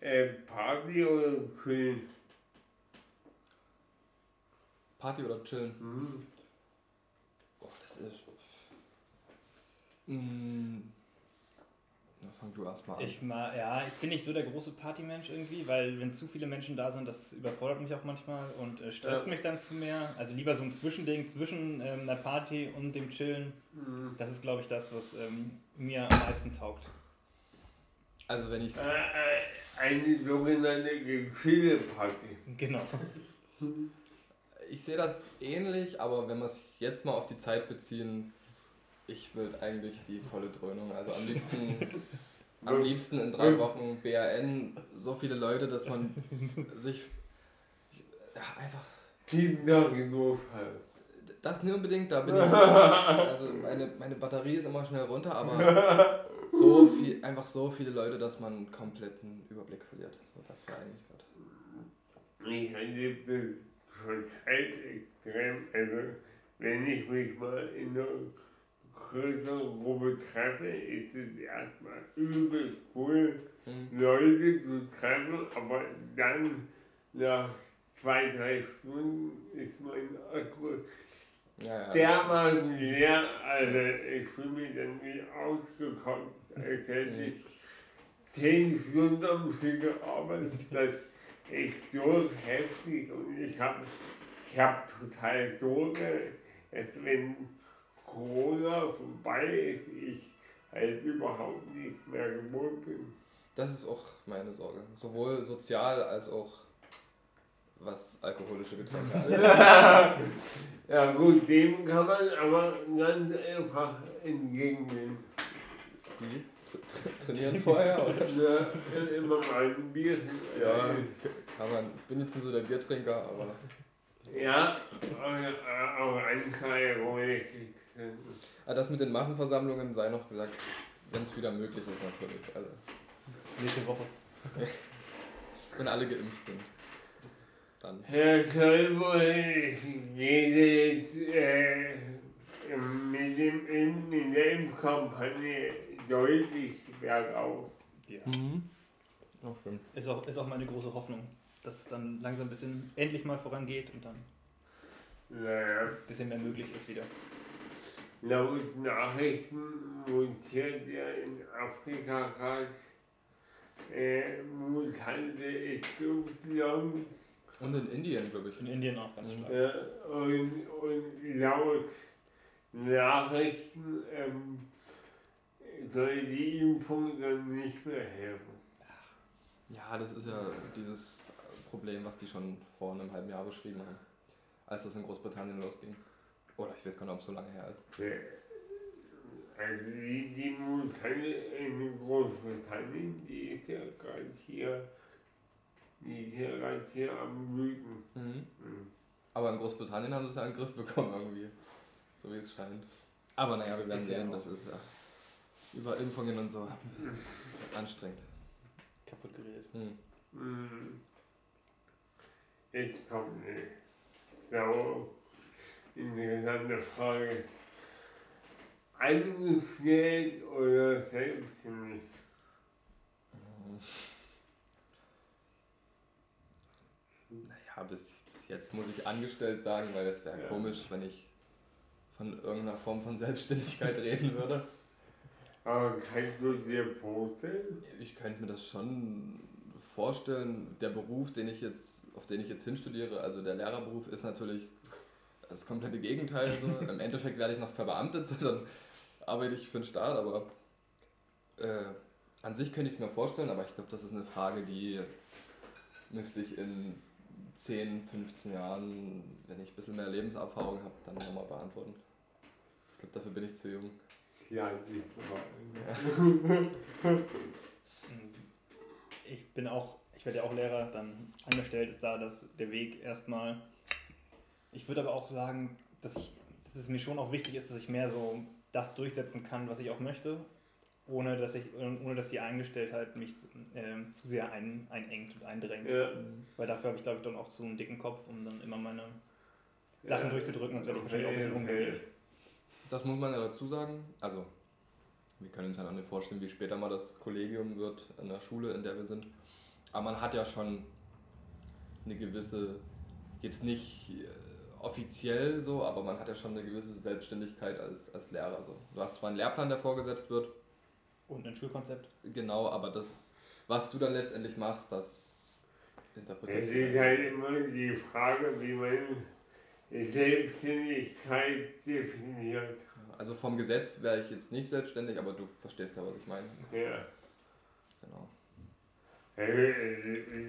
Speaker 1: Äh, Party oder chillen?
Speaker 3: Party oder chillen? Mhm. Boah, das ist. Mh, mm, fang du erstmal an.
Speaker 4: Ich mal, ja, ich bin nicht so der große Partymensch irgendwie, weil wenn zu viele Menschen da sind, das überfordert mich auch manchmal und äh, stresst ja. mich dann zu mehr. Also lieber so ein Zwischending zwischen ähm, einer Party und dem Chillen. Mhm. Das ist, glaube ich, das, was ähm, mir am meisten taugt.
Speaker 3: Also wenn ich äh,
Speaker 1: äh, eine sogenannte Gefühle-Party.
Speaker 4: Genau.
Speaker 3: Ich sehe das ähnlich, aber wenn wir es jetzt mal auf die Zeit beziehen, ich würde eigentlich die volle Dröhnung. Also am liebsten, am liebsten in drei Wochen BAN so viele Leute, dass man sich ja, einfach.
Speaker 1: Sieben Tage nur
Speaker 3: Das nicht unbedingt, da bin ich. Also meine, meine Batterie ist immer schnell runter, aber so viel, einfach so viele Leute, dass man einen kompletten Überblick verliert. So, das wäre eigentlich gerade.
Speaker 1: Ich erlebe das zurzeit extrem. Also, wenn ich mich mal in einer größeren Gruppe treffe, ist es erstmal übelst cool, mhm. Leute zu treffen, aber dann nach zwei, drei Stunden ist mein Akku ja, ja. dermaßen leer, also ich fühle mich dann wie ausgekommen, als hätte ich zehn Stunden am Stück gearbeitet. Das ist so heftig und ich habe ich hab total Sorge, dass wenn Corona vorbei ist, ich halt überhaupt nicht mehr gewohnt bin.
Speaker 3: Das ist auch meine Sorge. Sowohl sozial als auch was alkoholische Getränke angeht.
Speaker 1: ja gut, dem kann man aber ganz einfach entgegengehen.
Speaker 3: Wie? Trainieren vorher, oder?
Speaker 1: Ja, immer mal ein Bier.
Speaker 3: Ja, kann man. Ich bin jetzt nicht so der Biertrinker, aber...
Speaker 1: Ja, aber ein Teil ruhig.
Speaker 3: Das mit den Massenversammlungen sei noch gesagt, wenn es wieder möglich ist natürlich. Also.
Speaker 4: Nächste Woche.
Speaker 3: wenn alle geimpft sind. Dann.
Speaker 1: Herr Schäuble, ich gehe jetzt äh, mit, dem, in der Impfkampagne deutlich bergauf.
Speaker 4: Ja. Mhm. Auch schön. Ist auch, ist auch meine große Hoffnung, dass es dann langsam ein bisschen endlich mal vorangeht und dann
Speaker 1: naja.
Speaker 4: ein bisschen mehr möglich ist wieder.
Speaker 1: Laut Nachrichten mutiert ja in Afrika gerade äh, Mutante Y.
Speaker 3: Und in Indien, glaube ich.
Speaker 4: In Indien auch ganz
Speaker 1: stark. Ja, und, und laut Nachrichten ähm, soll die Impfung dann nicht mehr helfen.
Speaker 3: Ja, das ist ja dieses Problem, was die schon vor einem halben Jahr beschrieben haben, als das in Großbritannien losging. Oder ich weiß gar nicht, ob es so lange her ist.
Speaker 1: Also die, die Mutante in Großbritannien, die ist ja gerade hier, die ist ja gerade hier am Wüten. Mhm.
Speaker 3: Mhm. Aber in Großbritannien haben sie es ja in den Griff bekommen irgendwie. So wie es scheint. Aber naja, wir werden sehen, das ist ja über Impfungen und so anstrengend.
Speaker 4: Kaputt geredet.
Speaker 1: Mhm. mhm. Jetzt kommt eine Sau interessante Frage. Angestellt oder selbstständig?
Speaker 3: Naja, bis, bis jetzt muss ich angestellt sagen, weil das wäre ja. komisch, wenn ich von irgendeiner Form von Selbstständigkeit reden würde.
Speaker 1: Aber kannst du dir vorstellen?
Speaker 3: Ich könnte mir das schon vorstellen. Der Beruf, den ich jetzt, auf den ich jetzt hinstudiere, also der Lehrerberuf, ist natürlich das komplette Gegenteil. So. Im Endeffekt werde ich noch verbeamtet, so, dann arbeite ich für den Staat, aber äh, an sich könnte ich es mir vorstellen, aber ich glaube, das ist eine Frage, die müsste ich in 10, 15 Jahren, wenn ich ein bisschen mehr Lebenserfahrung habe, dann nochmal beantworten. Ich glaube, dafür bin ich zu jung.
Speaker 1: Ja, ich
Speaker 4: Ich bin auch, ich werde ja auch Lehrer, dann angestellt ist da das, der Weg erstmal ich würde aber auch sagen, dass, ich, dass es mir schon auch wichtig ist, dass ich mehr so das durchsetzen kann, was ich auch möchte, ohne dass, ich, ohne dass die Eingestelltheit mich äh, zu sehr ein, einengt und eindrängt. Ja. Weil dafür habe ich, glaube ich, dann auch zu einen dicken Kopf, um dann immer meine Sachen ja. durchzudrücken und werde ich wahrscheinlich auch ein bisschen unglücklich.
Speaker 3: Das muss man ja dazu sagen. Also, wir können uns ja noch nicht vorstellen, wie später mal das Kollegium wird in der Schule, in der wir sind. Aber man hat ja schon eine gewisse, jetzt nicht offiziell so, aber man hat ja schon eine gewisse Selbstständigkeit als, als Lehrer. So. Du hast zwar einen Lehrplan, der vorgesetzt wird.
Speaker 4: Und ein Schulkonzept.
Speaker 3: Genau, aber das, was du dann letztendlich machst, das
Speaker 1: interpretierst du. Es ist halt immer die Frage, wie man Selbstständigkeit definiert.
Speaker 3: Also vom Gesetz wäre ich jetzt nicht selbstständig, aber du verstehst ja, was ich meine.
Speaker 1: Ja.
Speaker 3: Genau.
Speaker 1: Also,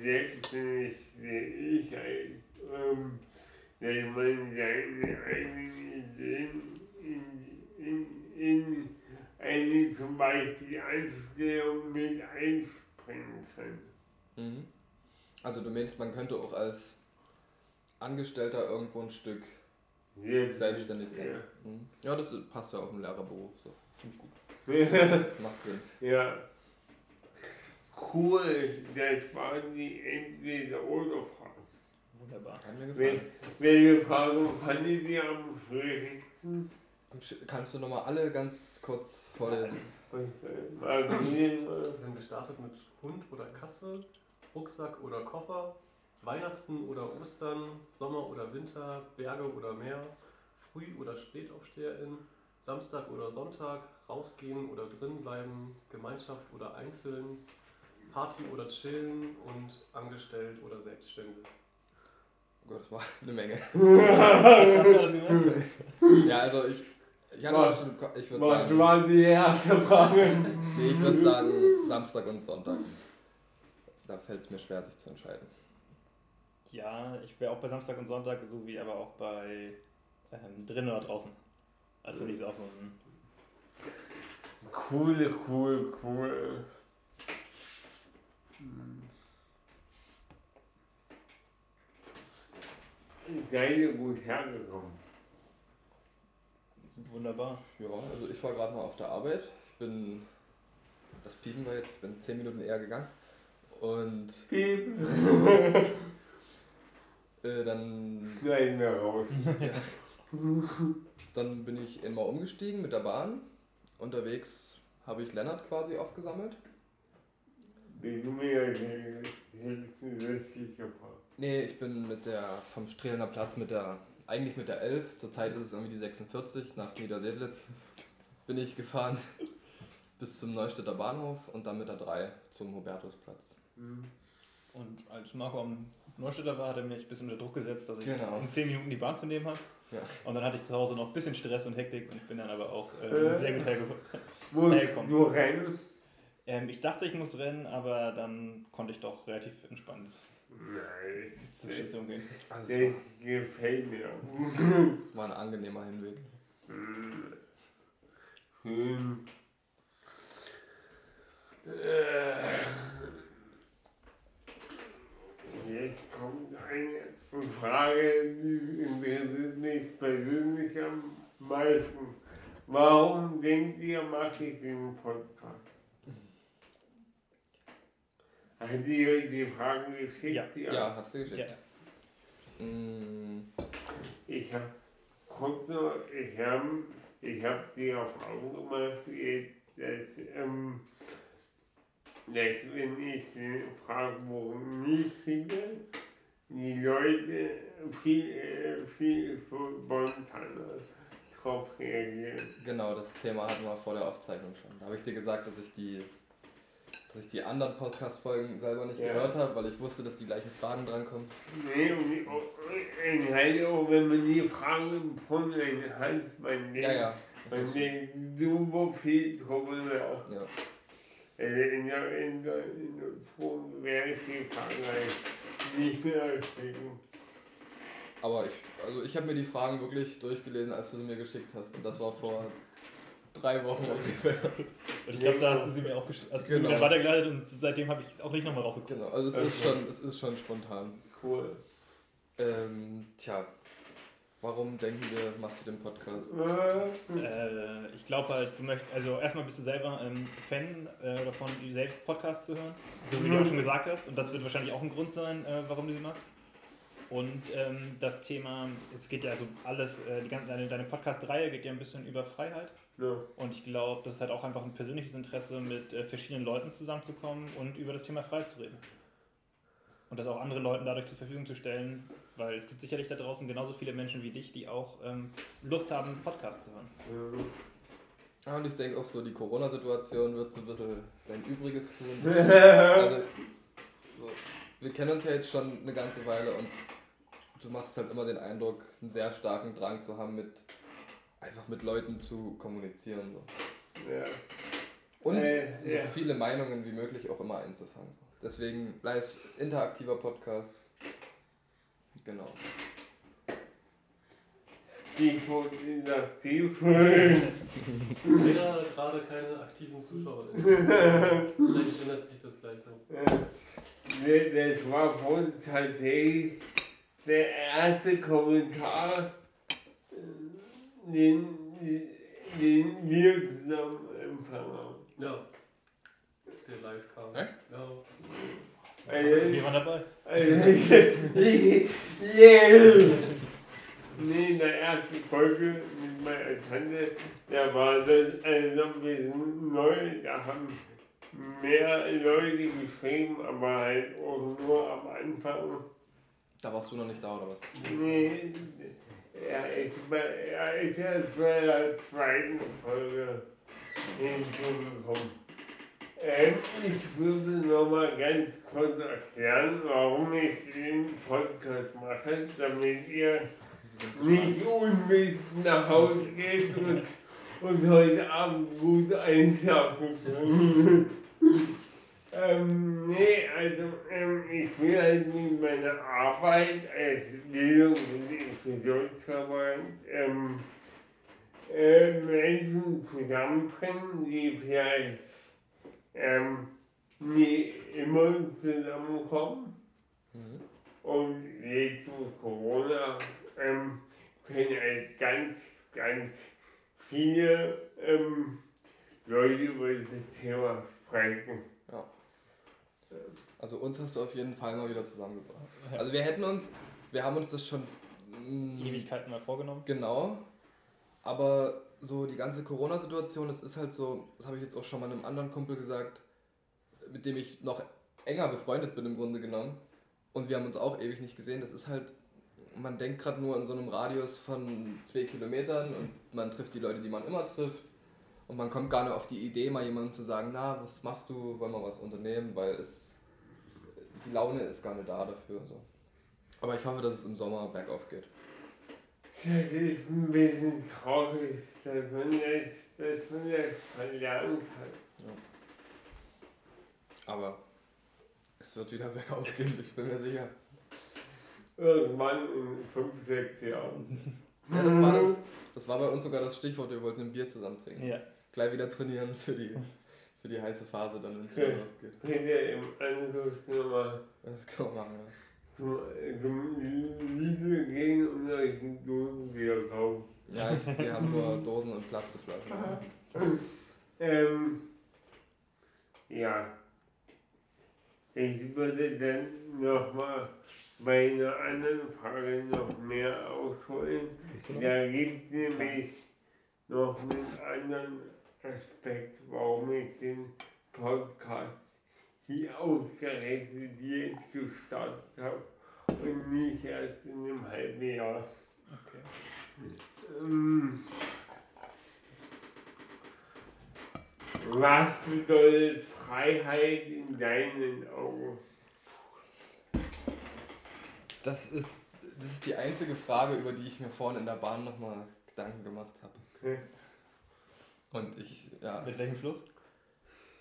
Speaker 1: selbstständig sehe ich als ähm, dass man seine eigenen Ideen in, in, in eine zum Beispiel Einstellung mit einspringen kann.
Speaker 3: Mhm. Also du meinst, man könnte auch als Angestellter irgendwo ein Stück Selbst selbstständig sein. Ja. Mhm. ja, das passt ja auf den Lehrerberuf. So. Ziemlich gut. Macht Sinn.
Speaker 1: Ja. Cool, das waren die Entweder-Oder-Fragen.
Speaker 4: Wunderbar.
Speaker 3: Hat mir gefallen.
Speaker 1: welche Frage fandet ihr am schwierigsten?
Speaker 3: Kannst du nochmal alle ganz kurz vorlesen?
Speaker 2: Wir haben gestartet mit Hund oder Katze, Rucksack oder Koffer, Weihnachten oder Ostern, Sommer oder Winter, Berge oder Meer, Früh- oder Spätaufsteherin, Samstag oder Sonntag, rausgehen oder drin bleiben, Gemeinschaft oder einzeln, Party oder chillen und angestellt oder selbstständig.
Speaker 3: Oh Gott, das war eine Menge.
Speaker 4: Was hast du alles gemerkt?
Speaker 3: Ja, also ich, ich hatte
Speaker 1: Was?
Speaker 3: auch schon, ich würde
Speaker 1: Was
Speaker 3: sagen,
Speaker 1: war die erste Frage?
Speaker 3: nee, ich würde sagen Samstag und Sonntag. Da fällt es mir schwer, sich zu entscheiden.
Speaker 4: Ja, ich wäre auch bei Samstag und Sonntag, so wie aber auch bei ähm, drinnen oder draußen. Also die ist auch so ein.
Speaker 1: Cool, cool, cool. Seid ihr gut hergekommen?
Speaker 4: Wunderbar.
Speaker 3: Ja, also ich war gerade mal auf der Arbeit. Ich bin, das Piepen war jetzt, ich bin 10 Minuten eher gegangen. Und
Speaker 1: Piep.
Speaker 3: äh, dann,
Speaker 1: Schneiden wir raus.
Speaker 3: dann bin ich immer umgestiegen mit der Bahn. Unterwegs habe ich Lennart quasi aufgesammelt. Nee, ich bin mit der vom Strehlener Platz mit der, eigentlich mit der 11, zurzeit ist es irgendwie die 46, nach Niedersedlitz, bin ich gefahren bis zum Neustädter Bahnhof und dann mit der 3 zum Hubertusplatz.
Speaker 4: Und als Marco am Neustädter war, hat er mich ein bisschen unter Druck gesetzt, dass ich
Speaker 3: Genau.
Speaker 4: in 10 Minuten die Bahn zu nehmen habe.
Speaker 3: Ja.
Speaker 4: Und dann hatte ich zu Hause noch ein bisschen Stress und Hektik und bin dann aber auch äh,
Speaker 1: Äh.
Speaker 4: sehr gut hergekommen.
Speaker 1: Du rennen?
Speaker 4: Ähm, ich dachte, ich muss rennen, aber dann konnte ich doch relativ entspannt
Speaker 1: Nice.
Speaker 4: zur Station gehen.
Speaker 3: Also
Speaker 1: Das gefällt mir.
Speaker 3: war, war ein angenehmer Hinweg.
Speaker 1: Schön. Äh, Jetzt kommt eine Frage, die interessiert mich persönlich am meisten. Warum denkt ihr, mache ich den Podcast? Hat die euch die Fragen geschickt?
Speaker 4: Ja.
Speaker 3: Ja, hat sie geschickt.
Speaker 4: Ja.
Speaker 3: Mm,
Speaker 1: Ich habe kurz noch, ich habe ich hab die Erfahrung gemacht, jetzt, dass, ähm, dass wenn ich den Fragebogen nicht kriege, die Leute viel, äh, viel spontaner drauf reagieren.
Speaker 3: Genau, das Thema hatten wir vor der Aufzeichnung schon. Da habe ich dir gesagt, dass ich die, dass ich die anderen Podcast-Folgen selber nicht
Speaker 1: Ja.
Speaker 3: gehört habe, weil ich wusste, dass die gleichen Fragen drankommen.
Speaker 1: Nee, und ich, halt auch, wenn man die Fragen von einem hat, man denkt,
Speaker 3: Ja, ja.
Speaker 1: man denkt super viel drüber nach.
Speaker 3: ja.
Speaker 1: Äh, In der, in der, in der Form wäre ich die Frage halt nicht mehr schicken.
Speaker 3: Aber ich, also ich habe mir die Fragen wirklich durchgelesen, als du sie mir geschickt hast. Und das war vor drei Wochen ungefähr.
Speaker 4: Und ich glaube, da hast du sie mir auch geschickt. Also
Speaker 3: Genau.
Speaker 4: mir weitergeleitet und seitdem habe ich es auch nicht nochmal raufgeguckt.
Speaker 3: Genau, also es ist schon, es ist schon spontan.
Speaker 1: Cool.
Speaker 3: Ähm, tja, warum denken wir, machst du den Podcast?
Speaker 1: Äh,
Speaker 4: Äh, ich glaube halt, du möchtest, also erstmal bist du selber ähm, Fan äh, davon, selbst Podcasts zu hören, so wie du auch schon gesagt hast. Und das wird wahrscheinlich auch ein Grund sein, äh, warum du sie machst. Und ähm, das Thema, es geht ja also alles, äh, die ganze, deine, deine Podcast-Reihe geht ja ein bisschen über Freiheit.
Speaker 1: ja.
Speaker 4: Und ich glaube, das ist halt auch einfach ein persönliches Interesse, mit äh, verschiedenen Leuten zusammenzukommen und über das Thema Freiheit zu reden. Und das auch anderen Leuten dadurch zur Verfügung zu stellen, weil es gibt sicherlich da draußen genauso viele Menschen wie dich, die auch ähm, Lust haben, Podcasts zu hören.
Speaker 3: Ja, und ich denke auch so, die Corona-Situation wird so ein bisschen sein Übriges tun. Also, so, wir kennen uns ja jetzt schon eine ganze Weile und du machst halt immer den Eindruck, einen sehr starken Drang zu haben, mit einfach mit Leuten zu kommunizieren. So.
Speaker 1: ja.
Speaker 3: Und
Speaker 1: Äh,
Speaker 3: so
Speaker 1: ja.
Speaker 3: viele Meinungen wie möglich auch immer einzufangen. So. Deswegen live interaktiver Podcast. Genau.
Speaker 1: Stichwort inaktiv.
Speaker 2: Leider gerade keine aktiven Zuschauer. Vielleicht ändert sich das gleich noch.
Speaker 1: Das war uns tatsächlich der erste Kommentar, äh, den den wir zusammen empfangen haben.
Speaker 2: Ja. Der live kam.
Speaker 3: Hä?
Speaker 2: Ja.
Speaker 1: Also,
Speaker 4: Wir waren dabei.
Speaker 1: also, yeah. Nee, in der ersten Folge mit meiner Tante, da war das also ein bisschen neu, da haben mehr Leute geschrieben, aber halt auch nur am Anfang.
Speaker 3: Da warst du noch nicht da, oder was?
Speaker 1: Nee, er ist, bei, er ist erst bei der zweiten Folge hinzugekommen. Ich würde nochmal ganz kurz erklären, warum ich den Podcast mache, damit ihr nicht unwissend nach Hause geht und, und heute Abend gut einschlafen könnt. Ähm, nee, also ähm, ich will halt mit meiner Arbeit als Bildung- und Inklusionsverband ähm, äh, Menschen zusammenbringen, die vielleicht ähm, nie immer zusammenkommen.
Speaker 3: Mhm.
Speaker 1: Und jetzt mit Corona ähm, können halt ganz, ganz viele ähm, Leute über dieses Thema sprechen.
Speaker 3: Also uns hast du auf jeden Fall mal wieder zusammengebracht. Also wir hätten uns, wir haben uns das schon
Speaker 4: Ewigkeiten mal vorgenommen.
Speaker 3: Genau. Aber so die ganze Corona-Situation, das ist halt so, das habe ich jetzt auch schon mal einem anderen Kumpel gesagt, mit dem ich noch enger befreundet bin im Grunde genommen. Und wir haben uns auch ewig nicht gesehen. Das ist halt, man denkt gerade nur in so einem Radius von zwei Kilometern und man trifft die Leute, die man immer trifft. Und man kommt gar nicht auf die Idee, mal jemandem zu sagen, na, was machst du, wollen wir was unternehmen, weil es, die Laune ist gar nicht da dafür. So. Aber ich hoffe, dass es im Sommer bergauf geht.
Speaker 1: Das ist ein bisschen traurig, dass man das, dass man das verlernt hat.
Speaker 3: Aber es wird wieder bergauf gehen, ich bin mir sicher.
Speaker 1: Irgendwann in fünf, sechs Jahren.
Speaker 3: Ja, das, war das, das war bei uns sogar das Stichwort, wir wollten ein Bier zusammen trinken.
Speaker 4: Ja.
Speaker 3: Gleich wieder trainieren für die, für die heiße Phase, dann wenn es wieder
Speaker 1: Ja.
Speaker 3: losgeht.
Speaker 1: Ihr im Anschluss nochmal
Speaker 3: Das kann man machen, ja.
Speaker 1: Zum, zum Lidl gehen und euch ein Dosenbier kaufen.
Speaker 3: Ja, ich, wir haben nur Dosen und Plastikflaschen.
Speaker 1: Ähm, ja. Ich würde dann nochmal bei einer anderen Frage noch mehr ausholen. Da gibt es nämlich noch einen anderen Aspekt, warum ich den Podcast hier ausgerechnet jetzt gestartet habe und nicht erst in einem halben Jahr.
Speaker 4: Okay.
Speaker 1: Ähm, Was bedeutet Freiheit in deinen Augen?
Speaker 3: Das ist, das ist die einzige Frage, über die ich mir vorhin in der Bahn nochmal Gedanken gemacht habe.
Speaker 1: Okay.
Speaker 3: Und ich, ja,
Speaker 4: Mit welchem Fluss?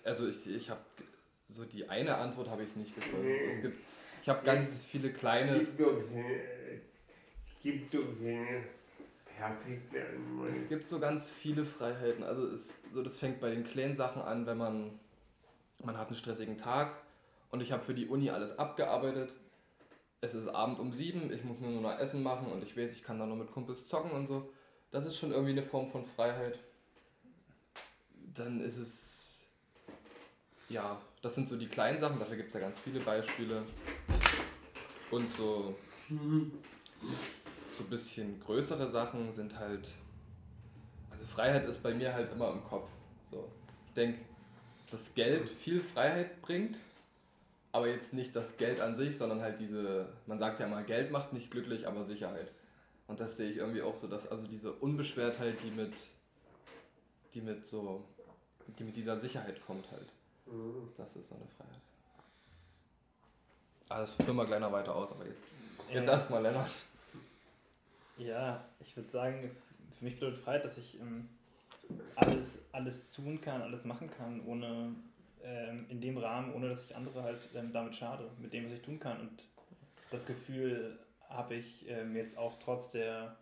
Speaker 3: also ich, ich habe so die eine Antwort habe ich nicht gefunden.
Speaker 1: Nee.
Speaker 3: Es gibt, ich habe ganz viele
Speaker 1: Es
Speaker 3: kleine,
Speaker 1: gibt doch keine, es gibt doch keine perfekte Antwort.
Speaker 3: es gibt so ganz viele Freiheiten. Also es, so das fängt bei den kleinen Sachen an, wenn man, man hat einen stressigen Tag und ich habe für die Uni alles abgearbeitet. Es ist Abend um sieben, ich muss nur noch Essen machen und ich weiß, ich kann dann noch mit Kumpels zocken und so. Das ist schon irgendwie eine Form von Freiheit. Dann ist es, ja, das sind so die kleinen Sachen, dafür gibt es ja ganz viele Beispiele. Und so, so ein bisschen größere Sachen sind halt, also Freiheit ist bei mir halt immer im Kopf. So. Ich denke, dass Geld viel Freiheit bringt, aber jetzt nicht das Geld an sich, sondern halt diese, man sagt ja immer, Geld macht nicht glücklich, aber Sicherheit. Und das sehe ich irgendwie auch so, dass also diese Unbeschwertheit, die mit, die mit so, die mit dieser Sicherheit kommt halt.
Speaker 1: Mhm.
Speaker 3: Das ist so eine Freiheit. Ah, das führen wir noch weiter aus, aber jetzt, jetzt
Speaker 4: Ja.
Speaker 3: erstmal Lennart.
Speaker 4: Ja, ich würde sagen, für mich bedeutet Freiheit, dass ich ähm, alles, alles tun kann, alles machen kann, ohne ähm, in dem Rahmen, ohne dass ich andere halt ähm, damit schade, mit dem, was ich tun kann. Und das Gefühl habe ich ähm, jetzt auch trotz der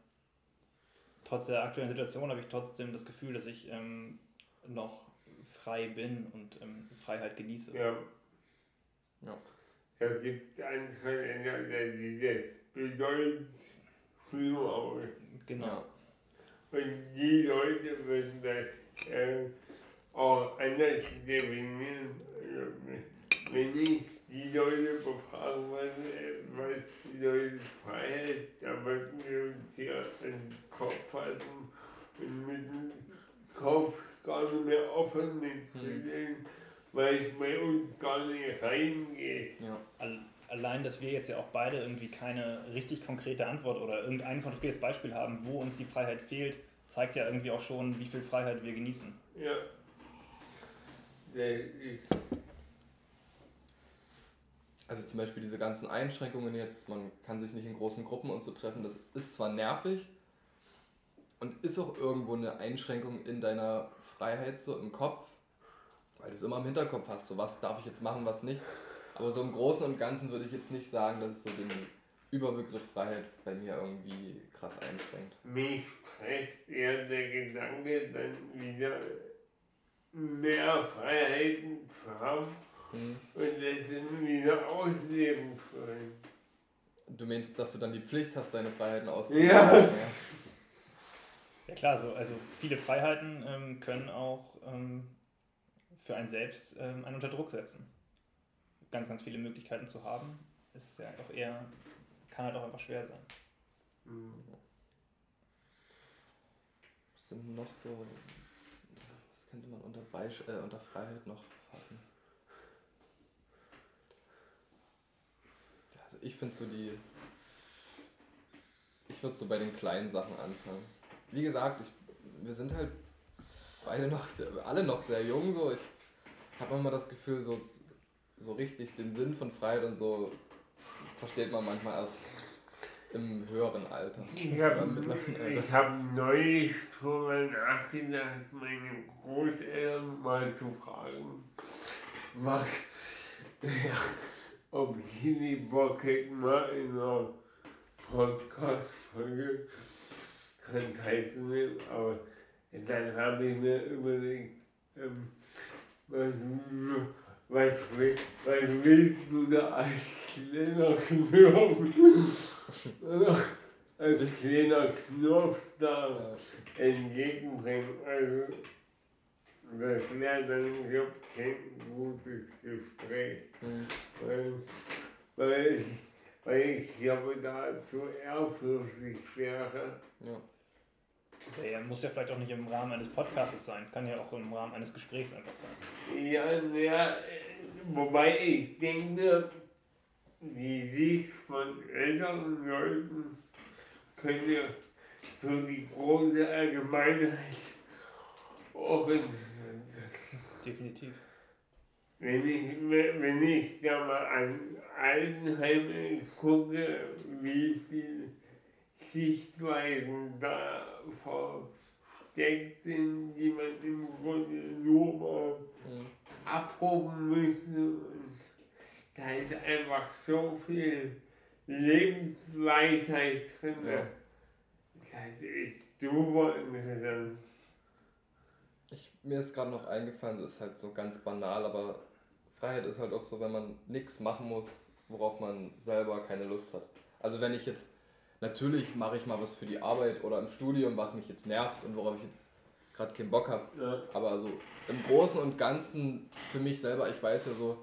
Speaker 4: trotz der aktuellen Situation habe ich trotzdem das Gefühl, dass ich ähm, noch frei bin und ähm, Freiheit genieße.
Speaker 1: Ja.
Speaker 3: Ja.
Speaker 1: Da gibt es andere Länder, die das bedeutet früher aus.
Speaker 4: Genau.
Speaker 3: Ja.
Speaker 1: Und die Leute würden das äh, auch anders definieren. Wenn ich die Leute befragen würde, was bedeutet Freiheit, da würden wir uns hier an den Kopf fassen und mit dem Kopf gar nicht mehr offen mitfühlen, hm. weil es bei uns gar nicht reingeht.
Speaker 4: Ja. Allein, dass wir jetzt ja auch beide irgendwie keine richtig konkrete Antwort oder irgendein konkretes Beispiel haben, wo uns die Freiheit fehlt, zeigt ja irgendwie auch schon, wie viel Freiheit wir genießen.
Speaker 1: Ja. Das ist
Speaker 3: also zum Beispiel diese ganzen Einschränkungen jetzt, man kann sich nicht in großen Gruppen und so treffen, das ist zwar nervig und ist auch irgendwo eine Einschränkung in deiner Freiheit so im Kopf, weil du es immer im Hinterkopf hast, so was darf ich jetzt machen, was nicht. Aber so im Großen und Ganzen würde ich jetzt nicht sagen, dass es so den Überbegriff Freiheit bei mir irgendwie krass einschränkt.
Speaker 1: Mich stresst eher der Gedanke, dann wieder mehr Freiheiten zu haben mhm. und das dann wieder ausleben zu können.
Speaker 3: Du meinst, dass du dann die Pflicht hast, deine Freiheiten auszuleben?
Speaker 4: Ja. Ja klar, so, also viele Freiheiten ähm, können auch ähm, für einen selbst ähm, einen unter Druck setzen. Ganz, ganz viele Möglichkeiten zu haben, ist ja auch eher, kann halt auch einfach schwer sein. Mhm.
Speaker 3: Was sind noch so, was könnte man unter, Beisch äh, unter Freiheit noch fassen? Also ich finde so die, ich würde so bei den kleinen Sachen anfangen. Wie gesagt, ich, wir sind halt beide noch, sehr, alle noch sehr jung so. Ich habe manchmal das Gefühl, so, so richtig den Sinn von Freiheit und so versteht man manchmal erst im höheren Alter.
Speaker 1: Ich habe hab neulich drüber nachgedacht, meine Großeltern mal zu fragen, was, ja, ob sie die Bock hätten, mal in einer Podcast-Folge dran teilzunehmen. Aber dann habe ich mir überlegt, ähm, was, was, was willst du da als kleiner Knopf, als kleiner Knopf da entgegenbringen? Also, das wäre dann, glaube ich, kein gutes Gespräch. Mhm. Weil, weil, ich, weil ich glaube, da zu ehrfürchtig wäre.
Speaker 4: Ja. Der muss ja vielleicht auch nicht im Rahmen eines Podcasts sein, kann ja auch im Rahmen eines Gesprächs einfach sein.
Speaker 1: Ja, ja wobei ich denke, die Sicht von älteren Leuten könnte für die große Allgemeinheit auch interessant sein.
Speaker 4: Definitiv.
Speaker 1: Wenn ich, wenn ich da mal an Altenheime gucke, wie viele Sichtweisen da versteckt sind, die man im Grunde nur mal mhm. abrufen müsste. Und da ist einfach so viel Lebensweisheit drin. Ja. Das ist super interessant.
Speaker 3: Ich, mir ist gerade noch eingefallen, es ist halt so ganz banal, aber Freiheit ist halt auch so, wenn man nichts machen muss, worauf man selber keine Lust hat. Also wenn ich jetzt, natürlich mache ich mal was für die Arbeit oder im Studium, was mich jetzt nervt und worauf ich jetzt gerade keinen Bock habe. Ja. Aber also im Großen und Ganzen für mich selber, ich weiß ja so,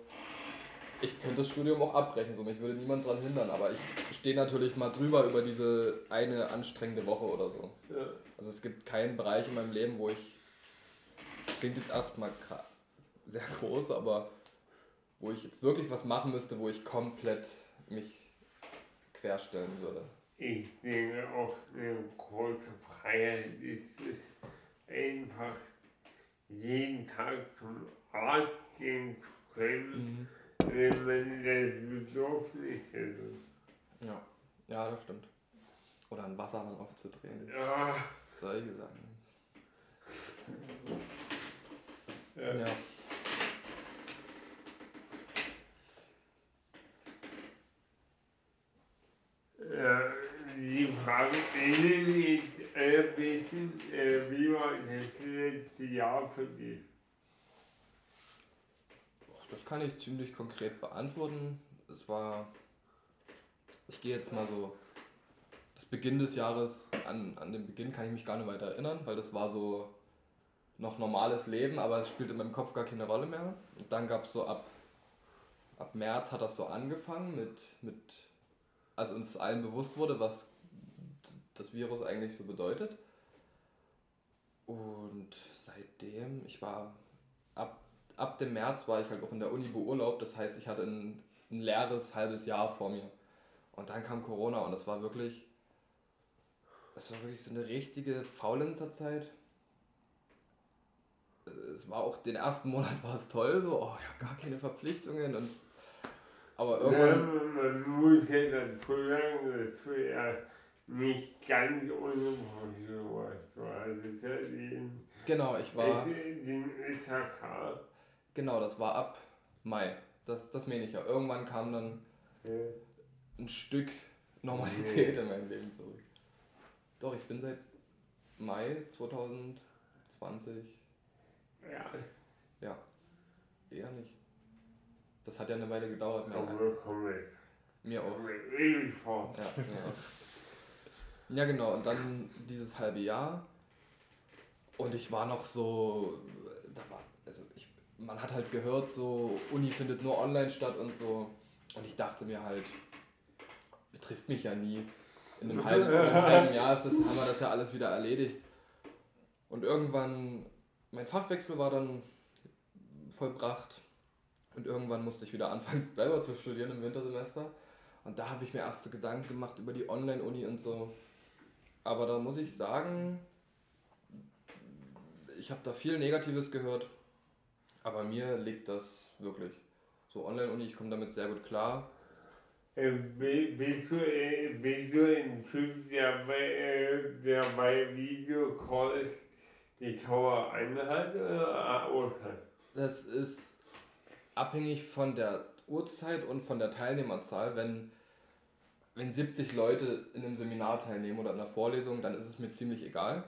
Speaker 3: ich könnte das Studium auch abbrechen, so mich würde niemand daran hindern, aber ich stehe natürlich mal drüber über diese eine anstrengende Woche oder so. Ja. Also es gibt keinen Bereich in meinem Leben, wo ich, klingt jetzt erstmal sehr groß, aber wo ich jetzt wirklich was machen müsste, wo ich komplett mich querstellen würde.
Speaker 1: Ich denke auch eine große Freiheit ist es einfach jeden Tag zum Arzt gehen zu können, mhm. wenn man das Bedürfnis hätte.
Speaker 3: Ja, ja, das stimmt. Oder einen Wasserhahn aufzudrehen.
Speaker 1: Ja.
Speaker 3: Solche Sachen.
Speaker 1: ja. ja. Frage ähnelt ein bisschen, äh, wie war das letzte Jahr für dich?
Speaker 3: Das kann ich ziemlich konkret beantworten. Es war, ich gehe jetzt mal so das Beginn des Jahres, an, an den Beginn kann ich mich gar nicht weiter erinnern, weil das war so noch normales Leben, aber es spielt in meinem Kopf gar keine Rolle mehr. Und dann gab es so ab, ab März hat das so angefangen mit, mit, als uns allen bewusst wurde, was das Virus eigentlich so bedeutet. Und seitdem, ich war ab, ab dem März war ich halt auch in der Uni beurlaubt, das heißt, ich hatte ein, ein leeres halbes Jahr vor mir. Und dann kam Corona und das war wirklich, das war wirklich so eine richtige Faulenzerzeit. Es war auch, den ersten Monat war es toll, so, oh, ich habe gar keine Verpflichtungen und aber irgendwann.
Speaker 1: Ja, man muss ja dazu sagen, dass wir ja nicht ganz ohne Branche warst. Es ja den,
Speaker 3: genau, ich war.
Speaker 1: Den SHK.
Speaker 3: Genau, das war ab Mai. Das, das meine ich ja. Irgendwann kam dann ja. ein Stück Normalität nee. in mein Leben zurück. Doch, ich bin seit Mai 2020.
Speaker 1: Ja.
Speaker 3: Ja. Eher nicht. Das hat ja eine Weile gedauert.
Speaker 1: Komm
Speaker 3: mir auch.
Speaker 1: Ewig vor.
Speaker 3: Ja, ja. Ja, genau. Und dann dieses halbe Jahr. Und ich war noch so. Da war, also ich, man hat halt gehört, so Uni findet nur online statt und so. Und ich dachte mir halt, betrifft mich ja nie. In einem halben, in einem halben Jahr ist das, haben wir das ja alles wieder erledigt. Und irgendwann, mein Fachwechsel war dann vollbracht. Und irgendwann musste ich wieder anfangen, selber zu studieren im Wintersemester. Und da habe ich mir erst so Gedanken gemacht über die Online-Uni und so. Aber da muss ich sagen, ich habe da viel Negatives gehört. Aber mir liegt das wirklich. So Online-Uni, ich komme damit sehr gut klar.
Speaker 1: Äh, bist, du, äh, bist du ein Typ, der bei, äh, der bei Videocalls die Tower einhat oder aushat?
Speaker 3: Das ist abhängig von der Uhrzeit und von der Teilnehmerzahl. Wenn, wenn 70 Leute in einem Seminar teilnehmen oder in einer Vorlesung, dann ist es mir ziemlich egal.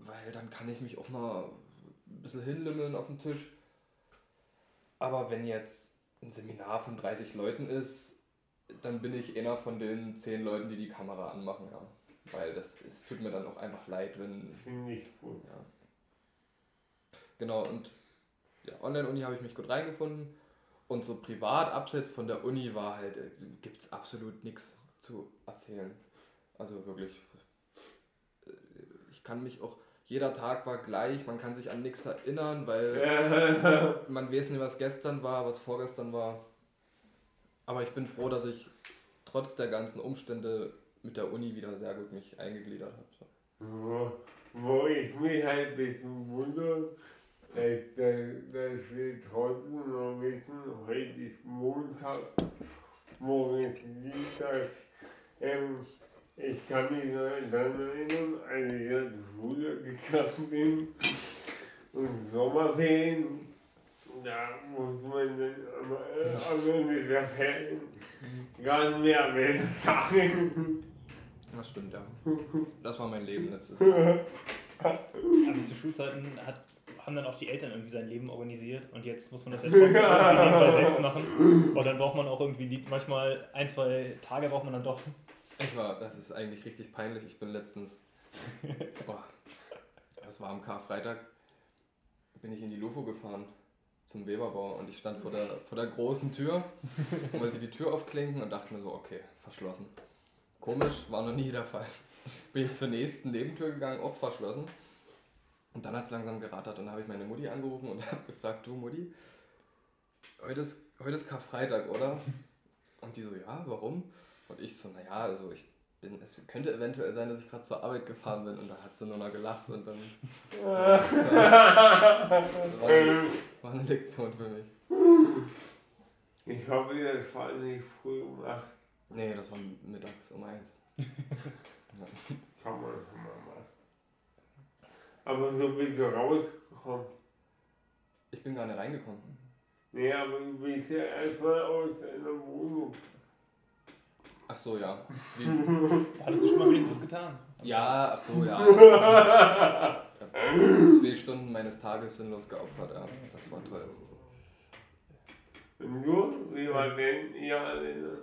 Speaker 3: Weil dann kann ich mich auch mal ein bisschen hinlimmeln auf dem Tisch. Aber wenn jetzt ein Seminar von 30 Leuten ist, dann bin ich einer von den 10 Leuten, die die Kamera anmachen, ja. Weil das es tut mir dann auch einfach leid, wenn.
Speaker 1: Finde ich gut.
Speaker 3: Ja. Genau, und ja, Online-Uni habe ich mich gut reingefunden. Und so privat, abseits von der Uni, war halt, äh, gibt es absolut nichts zu erzählen. Also wirklich, äh, ich kann mich auch jeder Tag war gleich, man kann sich an nichts erinnern, weil man weiß nicht, was gestern war, was vorgestern war. Aber ich bin froh, dass ich trotz der ganzen Umstände mit der Uni wieder sehr gut mich eingegliedert habe.
Speaker 1: Wo, wo ich mich halt ein bisschen wundere, dass, dass wir trotzdem noch wissen, heute ist Montag, morgen ist Dienstag. Ähm, ich kann mich noch daran erinnern, als ich an die Schule gegangen bin und Sommerferien, da muss man dann am, am Ende der Ferien gar nicht mehr mehr sagen.
Speaker 3: Das stimmt, ja. Das war mein Leben letztes Jahr.
Speaker 4: Aber zu Schulzeiten hat, haben dann auch die Eltern irgendwie sein Leben organisiert und jetzt muss man das ja trotzdem irgendwie selbst machen. Und dann braucht man auch irgendwie manchmal ein, zwei Tage braucht man dann doch
Speaker 3: ich war, das ist eigentlich richtig peinlich. Ich bin letztens, oh, das war am Karfreitag, bin ich in die Lufo gefahren zum Weberbau und ich stand vor der, vor der großen Tür und wollte die Tür aufklinken und dachte mir so, okay, verschlossen. Komisch, war noch nie der Fall. Bin ich zur nächsten Nebentür gegangen, auch verschlossen. Und dann hat es langsam gerattert und habe ich meine Mutti angerufen und habe gefragt, du Mutti, heute ist, heute ist Karfreitag, oder? Und die so, ja, warum? Und ich so, naja, also ich bin, es könnte eventuell sein, dass ich gerade zur Arbeit gefahren bin und da hat sie nur noch gelacht und dann. ja, war, eine, war eine Lektion für mich.
Speaker 1: Ich hoffe, das war nicht früh um 8.
Speaker 3: Nee, das war mittags um 1. ja.
Speaker 1: Kann man mal machen. Aber so bist du rausgekommen.
Speaker 3: Ich bin gar nicht reingekommen.
Speaker 1: Nee, aber du bist ja erstmal aus deiner Wohnung.
Speaker 3: Ach so, ja.
Speaker 4: Wie? Hattest du schon mal wenigstens was getan?
Speaker 3: Ja, ach so, ja. Ich habe zwei Stunden meines Tages sinnlos geopfert, ja. Das war toll.
Speaker 1: Und du, wie war denn ihr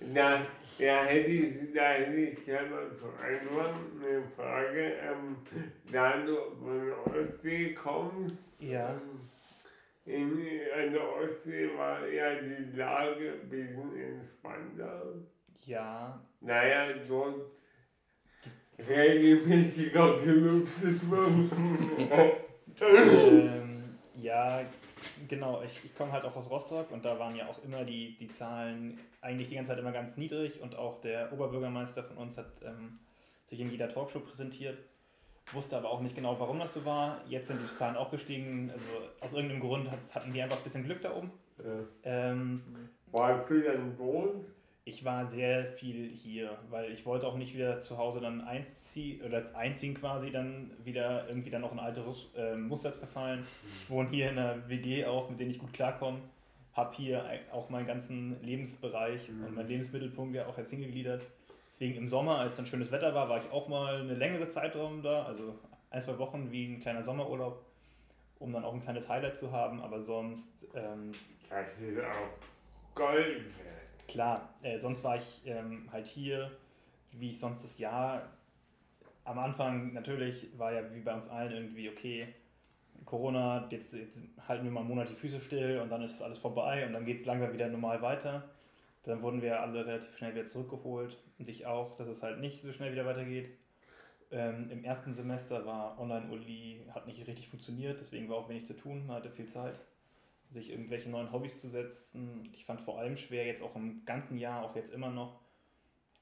Speaker 1: Na, Ja, hätte ich, da hätte ich gerne zu Anfang eine Frage. Ähm, da du von der Ostsee kommst,
Speaker 4: Ja.
Speaker 1: ähm, in, an der Ostsee war ja die Lage ein bisschen entspannter.
Speaker 4: Ja,
Speaker 1: Naja, dort regelmäßiger gelüftet wird.
Speaker 4: ähm, ja, genau. Ich, ich komme halt auch aus Rostock und da waren ja auch immer die, die Zahlen eigentlich die ganze Zeit immer ganz niedrig und auch der Oberbürgermeister von uns hat ähm, sich in jeder Talkshow präsentiert, wusste aber auch nicht genau, warum das so war. Jetzt sind die Zahlen auch gestiegen. Also aus irgendeinem Grund hat, hatten die einfach ein bisschen Glück da oben. Ähm,
Speaker 1: War für den Boden?
Speaker 4: Ich war sehr viel hier, weil ich wollte auch nicht wieder zu Hause dann einziehen oder einziehen quasi dann wieder irgendwie dann noch ein alteres äh, Muster verfallen. Ich wohne hier in einer WG auch, mit denen ich gut klarkomme. Habe hier auch meinen ganzen Lebensbereich und meinen Lebensmittelpunkt ja auch jetzt hingegliedert. Deswegen im Sommer, als dann schönes Wetter war, war ich auch mal eine längere Zeitraum da, also ein, zwei Wochen wie ein kleiner Sommerurlaub, um dann auch ein kleines Highlight zu haben. Aber sonst ähm,
Speaker 1: Das ist auch Gold wert.
Speaker 4: Klar, äh, sonst war ich ähm, halt hier, wie ich sonst das Jahr. Am Anfang natürlich war ja wie bei uns allen irgendwie, okay, Corona, jetzt, jetzt halten wir mal einen Monat die Füße still und dann ist das alles vorbei und dann geht es langsam wieder normal weiter. Dann wurden wir alle relativ schnell wieder zurückgeholt und ich auch, dass es halt nicht so schnell wieder weitergeht. Ähm, Im ersten Semester war Online-Uli, hat nicht richtig funktioniert, deswegen war auch wenig zu tun, man hatte viel Zeit sich irgendwelche neuen Hobbys zu setzen. Ich fand vor allem schwer, jetzt auch im ganzen Jahr, auch jetzt immer noch,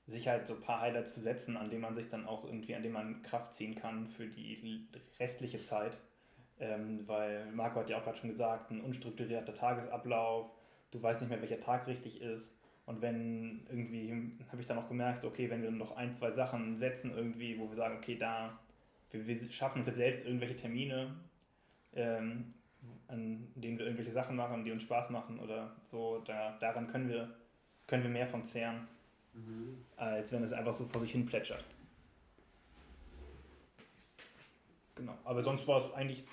Speaker 4: sich halt so ein paar Highlights zu setzen, an denen man sich dann auch irgendwie, an denen man Kraft ziehen kann für die restliche Zeit. Ähm, weil Marco hat ja auch gerade schon gesagt, ein unstrukturierter Tagesablauf, du weißt nicht mehr, welcher Tag richtig ist. Und wenn irgendwie, habe ich dann auch gemerkt, okay, wenn wir noch ein, zwei Sachen setzen irgendwie, wo wir sagen, okay, da, wir, wir schaffen uns jetzt selbst irgendwelche Termine, ähm, an denen wir irgendwelche Sachen machen, die uns Spaß machen oder so, da, daran können wir, können wir mehr von zehren, als wenn es einfach so vor sich hin plätschert. Genau, aber sonst war es eigentlich,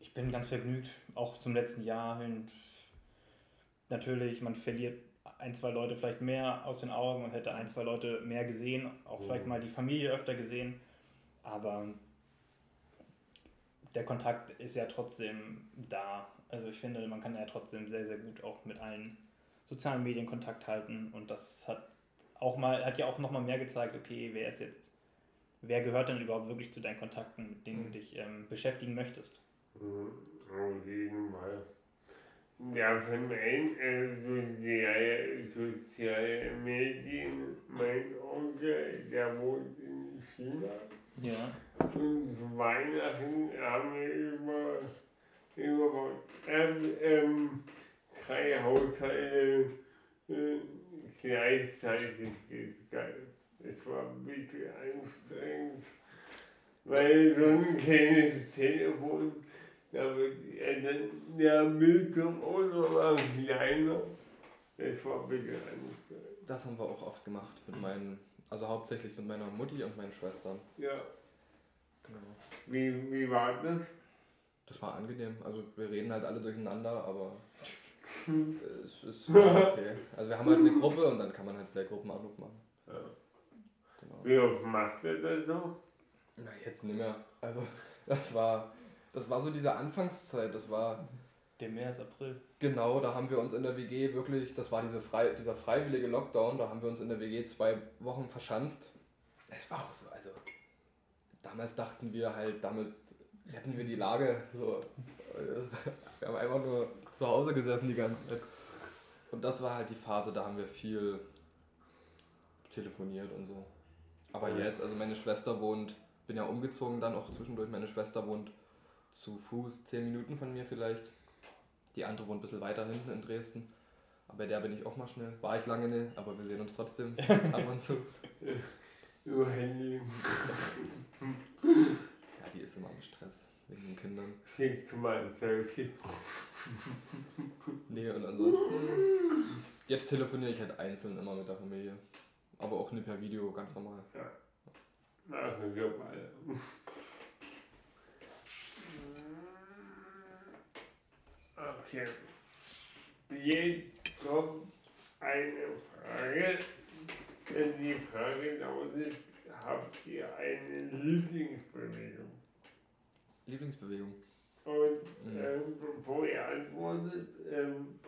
Speaker 4: ich bin ganz vergnügt, auch zum letzten Jahr hin. Natürlich, man verliert ein, zwei Leute vielleicht mehr aus den Augen und hätte ein, zwei Leute mehr gesehen, auch vielleicht mal die Familie öfter gesehen, aber der Kontakt ist ja trotzdem da. Also ich finde, man kann ja trotzdem sehr, sehr gut auch mit allen sozialen Medien Kontakt halten und das hat auch mal, hat ja auch nochmal mehr gezeigt, okay, wer ist jetzt, wer gehört denn überhaupt wirklich zu deinen Kontakten, mit denen du dich ähm, beschäftigen möchtest?
Speaker 1: Mhm, Auf jeden Fall. Ja, von meinen äh, soziale, soziale Medien, mein Onkel, der wohnt in China.
Speaker 4: Ja.
Speaker 1: Und Weihnachten haben wir über, über WhatsApp ähm, drei Haushalte äh, gleichzeitig geskypt. Es war ein bisschen anstrengend, weil so ein kleines Telefon, da wird äh, der Bildschirm auch noch mal kleiner. Das war ein bisschen anstrengend.
Speaker 3: Das haben wir auch oft gemacht mit meinen, also hauptsächlich mit meiner Mutti und meinen Schwestern.
Speaker 1: Ja,
Speaker 3: Genau.
Speaker 1: wie, wie war das?
Speaker 3: Das war angenehm. Also wir reden halt alle durcheinander, aber es ist okay. Also wir haben halt eine Gruppe und dann kann man halt per Gruppenanruf machen.
Speaker 1: Ja.
Speaker 3: Genau.
Speaker 1: Wie oft macht ihr das so?
Speaker 3: Na jetzt nicht mehr. Also das war, das war so diese Anfangszeit. Das war
Speaker 4: Der März, April.
Speaker 3: genau, da haben wir uns in der WG wirklich, das war diese frei, dieser freiwillige Lockdown, da haben wir uns in der WG zwei Wochen verschanzt. Es war auch so, also damals dachten wir halt, damit retten wir die Lage. So, wir haben einfach nur zu Hause gesessen die ganze Zeit. Und das war halt die Phase, da haben wir viel telefoniert und so. Aber
Speaker 1: Ja.
Speaker 3: jetzt, also meine Schwester wohnt, bin ja umgezogen dann auch zwischendurch, meine Schwester wohnt zu Fuß 10 Minuten von mir vielleicht. Die andere wohnt ein bisschen weiter hinten in Dresden. Aber bei der bin ich auch mal schnell. War ich lange nicht, aber wir sehen uns trotzdem ab und zu.
Speaker 1: Über Handy.
Speaker 3: Ja, die ist immer im Stress wegen den Kindern.
Speaker 1: Schickst du mal ein Selfie?
Speaker 3: Nee, und ansonsten. Jetzt telefoniere ich halt einzeln immer mit der Familie. Aber auch nicht per Video, ganz normal.
Speaker 1: Machen wir mal. Okay. Jetzt kommt eine Frage, die Frage lautet, habt ihr eine Lieblingsbewegung?
Speaker 3: Lieblingsbewegung?
Speaker 1: Und mhm. ähm, bevor ihr antwortet, ähm,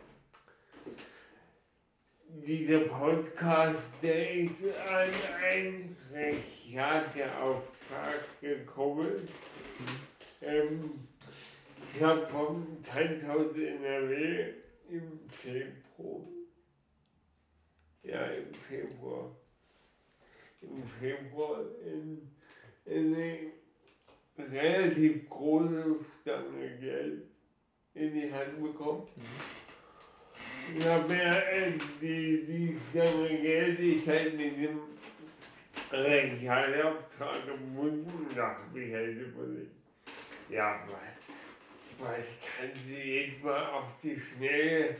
Speaker 1: dieser Podcast, der ist an einen Rechercheauftrag gekommen. Mhm. Ähm, ich habe vom Tanzhaus NRW im Februar, ja im Februar, im Februar in, in eine relativ große Stange Geld in die Hand bekommen. Mhm. Ich habe mir äh, die, die Stange Geld, ich halt mit dem Rechtsauftrag gebunden, nach wie halt überlegt. Ja, was, was kann sie jetzt mal auf die Schnelle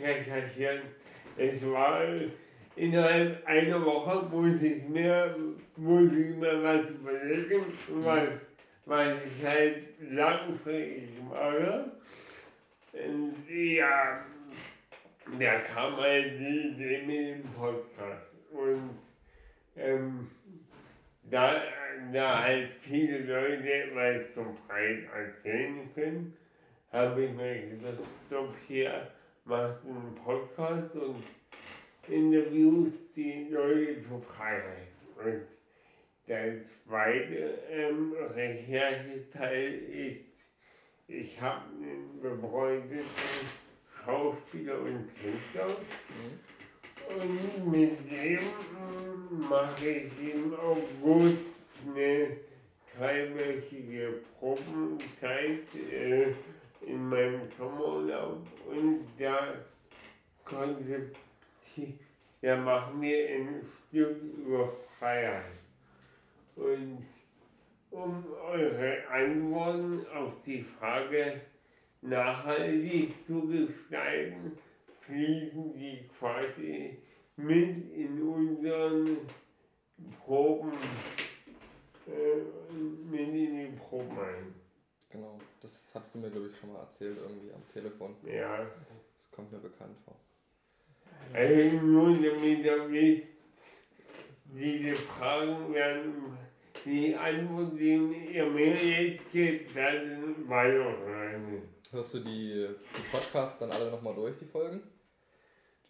Speaker 1: recherchieren? Es war innerhalb einer Woche, muss ich mir, muss ich mir was überlegen, was, was ich halt langfristig mache. Und ja, da kam halt die Idee mit dem Podcast. Und ähm, da, da halt viele Leute was zum Preis erzählen können, habe ich mir gesagt, stopp hier, machst einen Podcast und interviewst die Leute zur Freiheit. Und der zweite ähm, Rechercheteil ist, ich habe einen befreundeten Schauspieler und Tänzer. Mhm. Und mit dem hm, mache ich im August eine dreiwöchige Probenzeit äh, in meinem Sommerurlaub und da konzeptiert, da machen wir ein Stück über Freiheit. Und um eure Antworten auf die Frage nachhaltig zu gestalten, fließen die quasi mit in unseren Proben, äh, mit in die Proben ein.
Speaker 3: Genau, das hast du mir, glaube ich, schon mal erzählt, irgendwie am Telefon.
Speaker 1: Ja.
Speaker 3: Das kommt mir bekannt vor.
Speaker 1: Also nur damit wisst, diese Fragen werden, die Antworten, die ihr mir jetzt gebt, werden weiterreichen.
Speaker 3: Hörst du die, die Podcasts dann alle nochmal durch, die Folgen?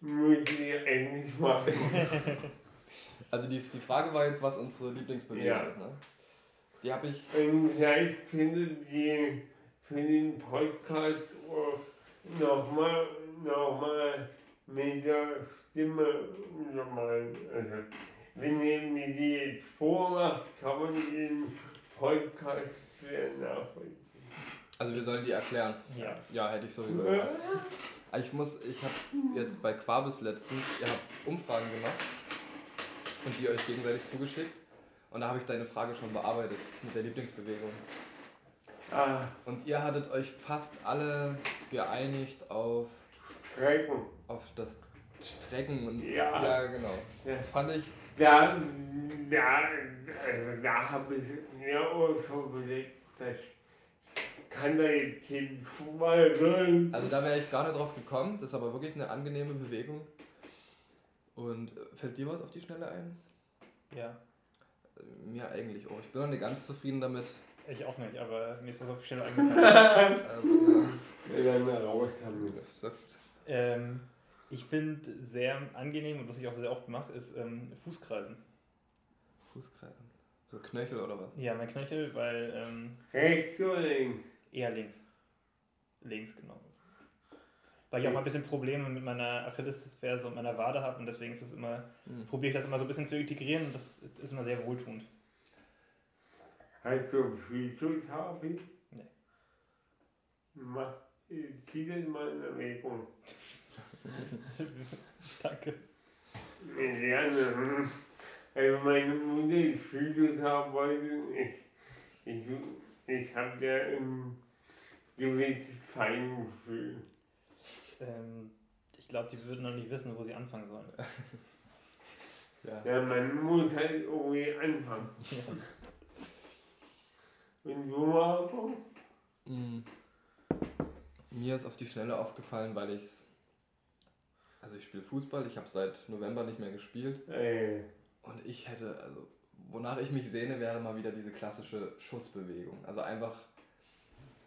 Speaker 1: Muss ich endlich machen.
Speaker 3: also die, die Frage war jetzt, was unsere Lieblingsbewegung ja. ist, ne? Die habe ich.
Speaker 1: Und vielleicht findet die für den Podcast auch nochmal noch mal mit der Stimme nochmal. Also, wenn ihr mir die jetzt vormacht, kann man den Podcast schwer nachvollziehen.
Speaker 3: Also wir sollen die erklären.
Speaker 4: Ja.
Speaker 3: Ja, hätte ich sowieso. Ja. Ich muss, ich habe jetzt bei Quabis letztens, ihr habt Umfragen gemacht und die euch gegenseitig zugeschickt. Und da habe ich deine Frage schon bearbeitet mit der Lieblingsbewegung. Ah. Und ihr hattet euch fast alle geeinigt auf
Speaker 1: Strecken.
Speaker 3: Auf das Strecken und
Speaker 1: ja,
Speaker 3: ja genau. Ja. Das fand ich.
Speaker 1: Da, da, also da habe ich mir auch so überlegt, dass kann da jetzt kein Zufall sein.
Speaker 3: Also da wäre ich gar nicht drauf gekommen. Das ist aber wirklich eine angenehme Bewegung. Und fällt dir was auf die Schnelle ein?
Speaker 4: Ja.
Speaker 3: Mir eigentlich auch. Ich bin noch nicht ganz zufrieden damit.
Speaker 4: Ich auch nicht, aber mir ist was auf die Schnelle eingefallen. also,
Speaker 1: ja. Wir werden mal raus haben.
Speaker 4: Ähm, ich finde sehr angenehm und was ich auch sehr oft mache, ist ähm, Fußkreisen.
Speaker 3: Fußkreisen? So Knöchel oder was?
Speaker 4: Ja, mein Knöchel, weil. Ähm,
Speaker 1: Rechts oder links?
Speaker 4: Eher links. Links, genau. Weil ich auch mal ein bisschen Probleme mit meiner Achillesferse und meiner Wade habe und deswegen ist es immer, mhm. probiere ich das immer so ein bisschen zu integrieren und das ist immer sehr wohltuend.
Speaker 1: Hast du Physiotherapie?
Speaker 4: Nee.
Speaker 1: Mach, zieh das mal in Erwägung.
Speaker 4: Danke.
Speaker 1: Gerne. Also meine Mutter ist Physiotherapeutin. Ich, ich, ich habe ja ein gewisses Feingefühl.
Speaker 4: Ähm, ich glaube, die würden noch nicht wissen, wo sie anfangen sollen.
Speaker 1: ja. ja, man muss halt irgendwie anfangen. Ja. Du, Marco?
Speaker 3: Mhm. Mir ist auf die Schnelle aufgefallen, weil ich es Also ich spiele Fußball, ich habe seit November nicht mehr gespielt. Ey. Und ich hätte, also wonach ich mich sehne, wäre mal wieder diese klassische Schussbewegung. Also einfach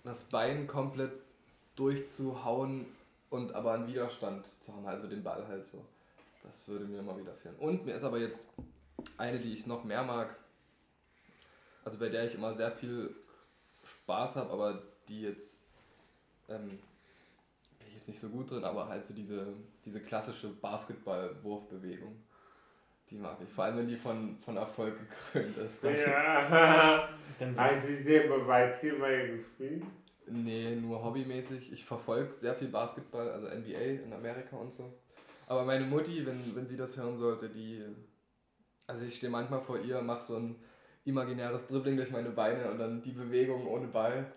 Speaker 3: das Bein komplett durchzuhauen und aber einen Widerstand zu haben, also den Ball halt so. Das würde mir mal wieder fehlen. Und mir ist aber jetzt eine, die ich noch mehr mag, also bei der ich immer sehr viel Spaß habe, aber die jetzt ähm, bin ich jetzt nicht so gut drin, aber halt so diese, diese klassische Basketball-Wurfbewegung. Die mag ich. Vor allem, wenn die von, von Erfolg gekrönt ist. Ja.
Speaker 1: Hast du selber Basketball gespielt?
Speaker 3: Nee, nur hobbymäßig. Ich verfolge sehr viel Basketball, also NBA in Amerika und so. Aber meine Mutti, wenn, wenn sie das hören sollte, die. Also ich stehe manchmal vor ihr, mache so ein imaginäres Dribbling durch meine Beine und dann die Bewegung ohne Ball.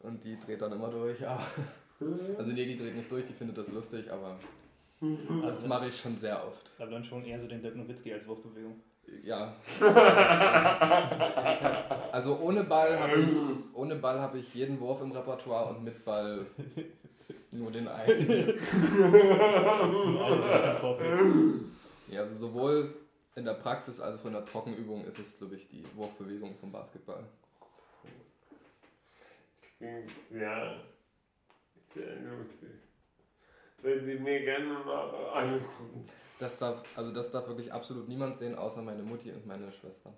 Speaker 3: Und die dreht dann immer durch. Aber also nee, die dreht nicht durch, die findet das lustig, aber also das mache ich schon sehr oft.
Speaker 4: Aber dann schon eher so den Dirk Nowitzki als Wurfbewegung.
Speaker 3: Ja. also ohne Ball habe ich, ohne Ball habe ich jeden Wurf im Repertoire und mit Ball nur den einen. ja, also sowohl in der Praxis als auch in der Trockenübung ist es, glaube ich, die Wurfbewegung vom Basketball.
Speaker 1: Ja, sehr lustig. Wenn Sie mir gerne mal angucken.
Speaker 3: Das darf, also das darf wirklich absolut niemand sehen, außer meine Mutti und meine Schwester.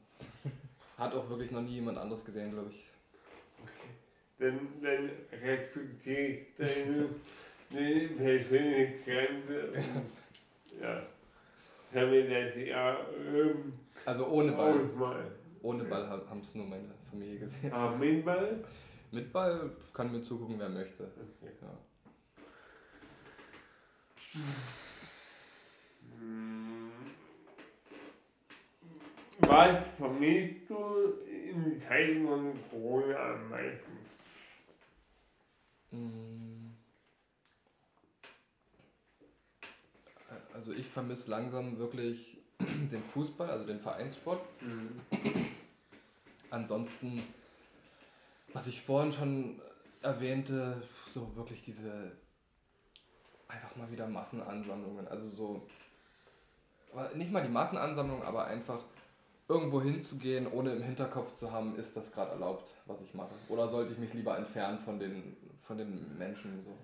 Speaker 3: Hat auch wirklich noch nie jemand anderes gesehen, glaube ich.
Speaker 1: Okay. Dann, dann respektiere ich deine, deine persönliche Grenze. ja. Damit das ja. Ähm,
Speaker 3: also ohne Ball. Ausmal. Ohne Ball haben es nur meine Familie gesehen.
Speaker 1: Aber mit Ball?
Speaker 3: Mit Ball kann mir zugucken, wer möchte. Okay. Ja.
Speaker 1: Was vermisst du in Zeiten von Corona am meisten? Mm.
Speaker 3: Also ich vermisse langsam wirklich den Fußball, also den Vereinssport. Mhm. Ansonsten, was ich vorhin schon erwähnte, so wirklich diese einfach mal wieder Massenansammlungen. Also so, nicht mal die Massenansammlung, aber einfach irgendwo hinzugehen, ohne im Hinterkopf zu haben, ist das gerade erlaubt, was ich mache? Oder sollte ich mich lieber entfernen von den, von den Menschen? So?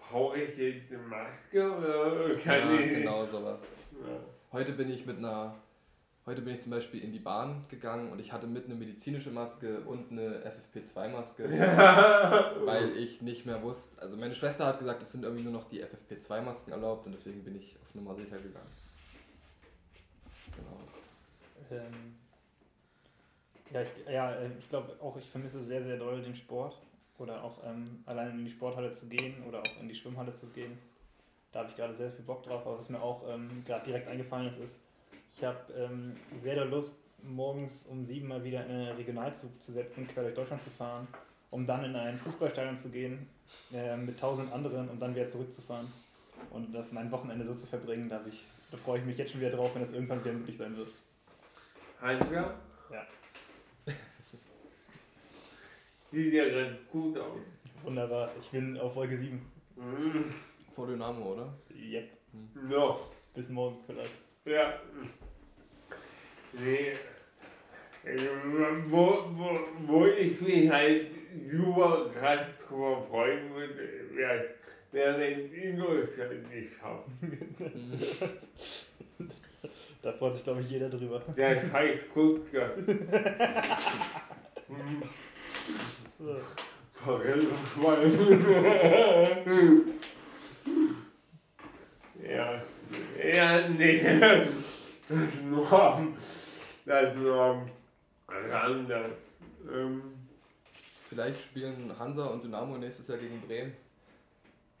Speaker 1: Brauche ich jetzt eine Maske oder kann
Speaker 3: ja, ich? genau sowas. Ja. Heute bin ich mit einer Heute bin ich zum Beispiel in die Bahn gegangen und ich hatte mit eine medizinische Maske und eine FFP2-Maske, weil ich nicht mehr wusste. Also meine Schwester hat gesagt, es sind irgendwie nur noch die FFP2-Masken erlaubt und deswegen bin ich auf Nummer sicher gegangen.
Speaker 4: Genau. Ähm, ja, ich, ja, äh, ich glaube auch, ich vermisse sehr, sehr doll den Sport oder auch ähm, allein in die Sporthalle zu gehen oder auch in die Schwimmhalle zu gehen. Da habe ich gerade sehr viel Bock drauf, aber was mir auch ähm, gerade direkt eingefallen ist, ist, ich habe ähm, sehr der Lust, morgens um sieben mal wieder in einen Regionalzug zu setzen, quer durch Deutschland zu fahren, um dann in ein Fußballstadion zu gehen äh, mit tausend anderen und dann wieder zurückzufahren. Und das mein Wochenende so zu verbringen, da, da freue ich mich jetzt schon wieder drauf, wenn das irgendwann wieder möglich sein wird.
Speaker 1: Heinziger?
Speaker 4: Ja.
Speaker 1: Sieht ja ganz gut aus.
Speaker 4: Wunderbar, ich bin auf Folge 7. Mhm.
Speaker 3: Vor Dynamo, oder?
Speaker 4: Yep.
Speaker 1: Mhm. Noch.
Speaker 4: Bis morgen vielleicht.
Speaker 1: Ja. Nee. Also, wo, wo, wo ich mich halt super krass drüber freuen würde, wäre wär, wenn Ingo es halt nicht schafft.
Speaker 4: da freut sich, glaube ich, jeder drüber.
Speaker 1: Der scheiß Kurzgott. Forellenschwein. ja. Ja, nee. Das ist nur am, das ist nur am Rande. Ähm.
Speaker 3: Vielleicht spielen Hansa und Dynamo nächstes Jahr gegen Bremen.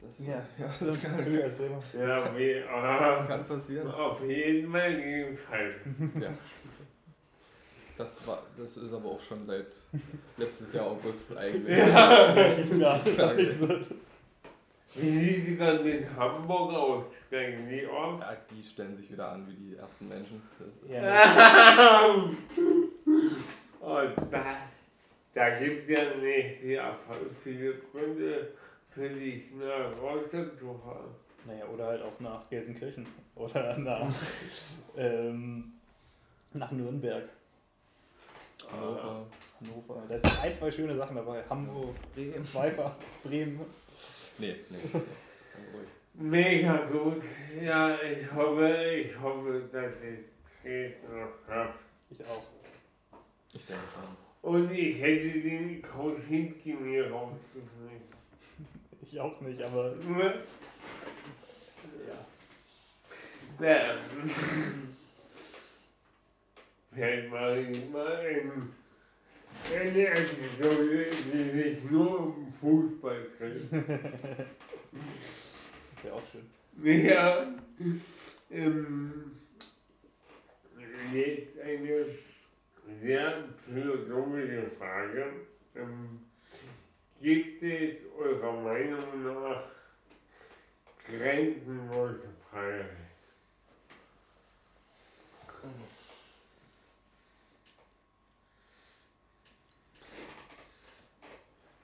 Speaker 4: Das, ja, ja, das kann,
Speaker 1: ja, wie, ah,
Speaker 3: kann passieren.
Speaker 1: Auf jeden Fall Schalke.
Speaker 3: Ja. Das, war, das ist aber auch schon seit letztes Jahr August eigentlich.
Speaker 1: Ja, ja dass das nichts wird. Wie sieht sie dann in Hamburg aus? Steigen die auf?
Speaker 3: Ja, die stellen sich wieder an wie die ersten Menschen.
Speaker 1: Ja. Und das, da gibt es ja nicht sehr viele Gründe für dich nach Rostock zu fahren.
Speaker 4: Naja, oder halt auch nach Gelsenkirchen oder nach, ähm, nach Nürnberg. Hannover. Hannover. Da sind ein, zwei schöne Sachen dabei. Hamburg, Bremen, Zweifach, Bremen.
Speaker 3: Nee, nee.
Speaker 1: Mega gut. Ja, ich hoffe, ich hoffe, dass ich Dresden noch habe.
Speaker 4: Ich auch.
Speaker 3: Ich denke schon.
Speaker 1: Und ich hätte den Kosinski mir rausgeschmissen.
Speaker 4: Ich auch nicht, aber. Ja.
Speaker 1: Ja. Vielleicht mache ich mal ein, eine Episode, die sich nur um Fußball dreht.
Speaker 4: Wäre auch schön.
Speaker 1: Ja. Ähm, jetzt eine sehr philosophische Frage. Ähm, gibt es eurer Meinung nach grenzenlose Freiheit?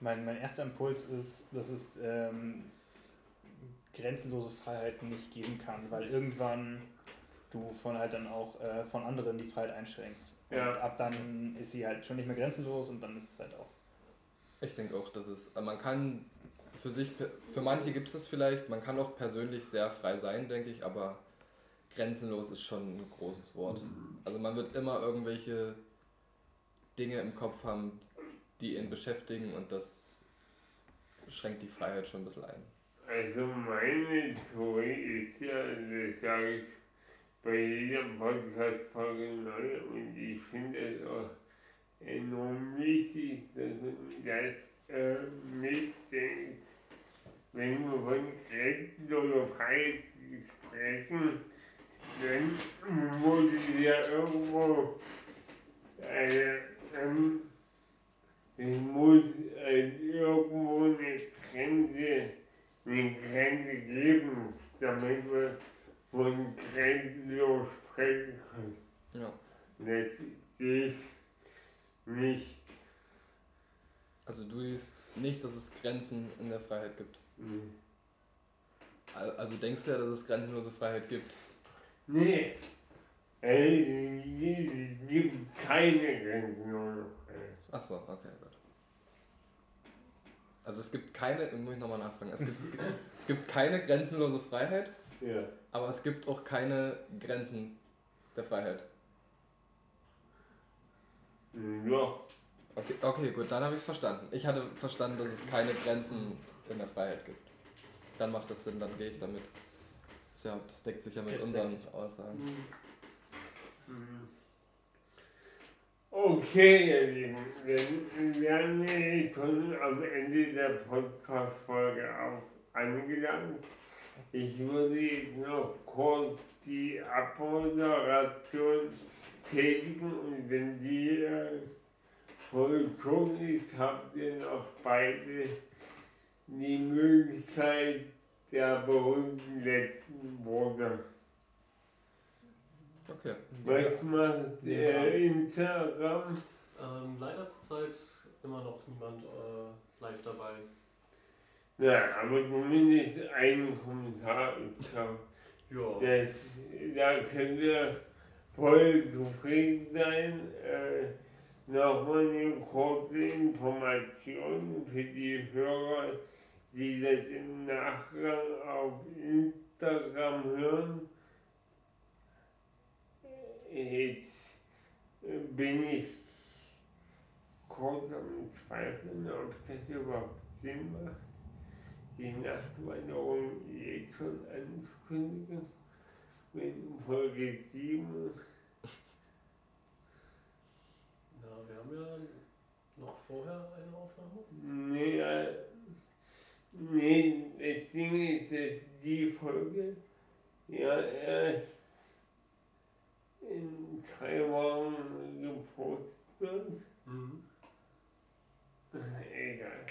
Speaker 4: Mein, mein erster Impuls ist, dass es ähm, grenzenlose Freiheit nicht geben kann, weil irgendwann du von halt dann auch äh, von anderen die Freiheit einschränkst.
Speaker 1: Ja.
Speaker 4: Und ab dann ist sie halt schon nicht mehr grenzenlos und dann ist es halt auch.
Speaker 3: Ich denke auch, dass es, man kann für sich, für manche gibt es das vielleicht, man kann auch persönlich sehr frei sein, denke ich, aber grenzenlos ist schon ein großes Wort. Also man wird immer irgendwelche Dinge im Kopf haben, die ihn beschäftigen und das schränkt die Freiheit schon ein bisschen ein.
Speaker 1: Also meine Theorie ist ja, das sage ich bei jeder Podcast-Folge neu und ich finde es auch enorm wichtig, dass man das äh, mitdenkt. Wenn wir von grenzenloser Freiheit sprechen, dann muss es ja irgendwo eine, ähm, es muss halt irgendwo eine Grenze, eine Grenze geben, damit wir von grenzenlos sprechen können.
Speaker 3: Ja.
Speaker 1: Das sehe ich nicht.
Speaker 3: Also du siehst nicht, dass es Grenzen in der Freiheit gibt.
Speaker 1: Mhm.
Speaker 3: Al- Also denkst du ja, dass es grenzenlose Freiheit gibt.
Speaker 1: Nee. Es gibt keine grenzenlose Freiheit.
Speaker 3: Achso, okay, gut. Also es gibt keine, muss ich nochmal nachfragen, es gibt, es gibt keine grenzenlose Freiheit,
Speaker 1: Ja.
Speaker 3: aber es gibt auch keine Grenzen der Freiheit.
Speaker 1: Ja.
Speaker 3: Okay, okay gut, dann habe ich es verstanden. Ich hatte verstanden, dass es keine Grenzen in der Freiheit gibt. Dann macht das Sinn, dann gehe ich damit. Ja, das deckt sich ja mit
Speaker 4: Das
Speaker 3: unseren. Aussagen.
Speaker 1: Mhm. Okay, ihr Lieben, dann wären wir schon am Ende der Podcast-Folge auf angelangt. Ich würde jetzt noch kurz die Abmoderation tätigen und wenn die äh, vollzogen ist, habt ihr noch beide die Möglichkeit der berühmten letzten Worte.
Speaker 3: Okay.
Speaker 1: Was macht der Instagram?
Speaker 2: Ähm, leider zurzeit immer noch niemand äh, live dabei.
Speaker 1: Ja, aber zumindest einen Kommentar. Ich glaube,
Speaker 2: Ja.
Speaker 1: das, da könnt ihr voll zufrieden sein. Äh, Nochmal eine kurze Information für die Hörer, die das im Nachgang auf Instagram hören. Jetzt äh, bin ich kurz am Zweifeln, ob das überhaupt Sinn macht, die Nachtwanderung jetzt schon anzukündigen, wenn Folge 7
Speaker 2: ja, wir haben ja noch vorher eine Aufnahme.
Speaker 1: Nee, äh, nee, das Ding ist, dass die Folge ja erst in drei Wochen gepostet wird.
Speaker 2: Mhm.
Speaker 1: Egal.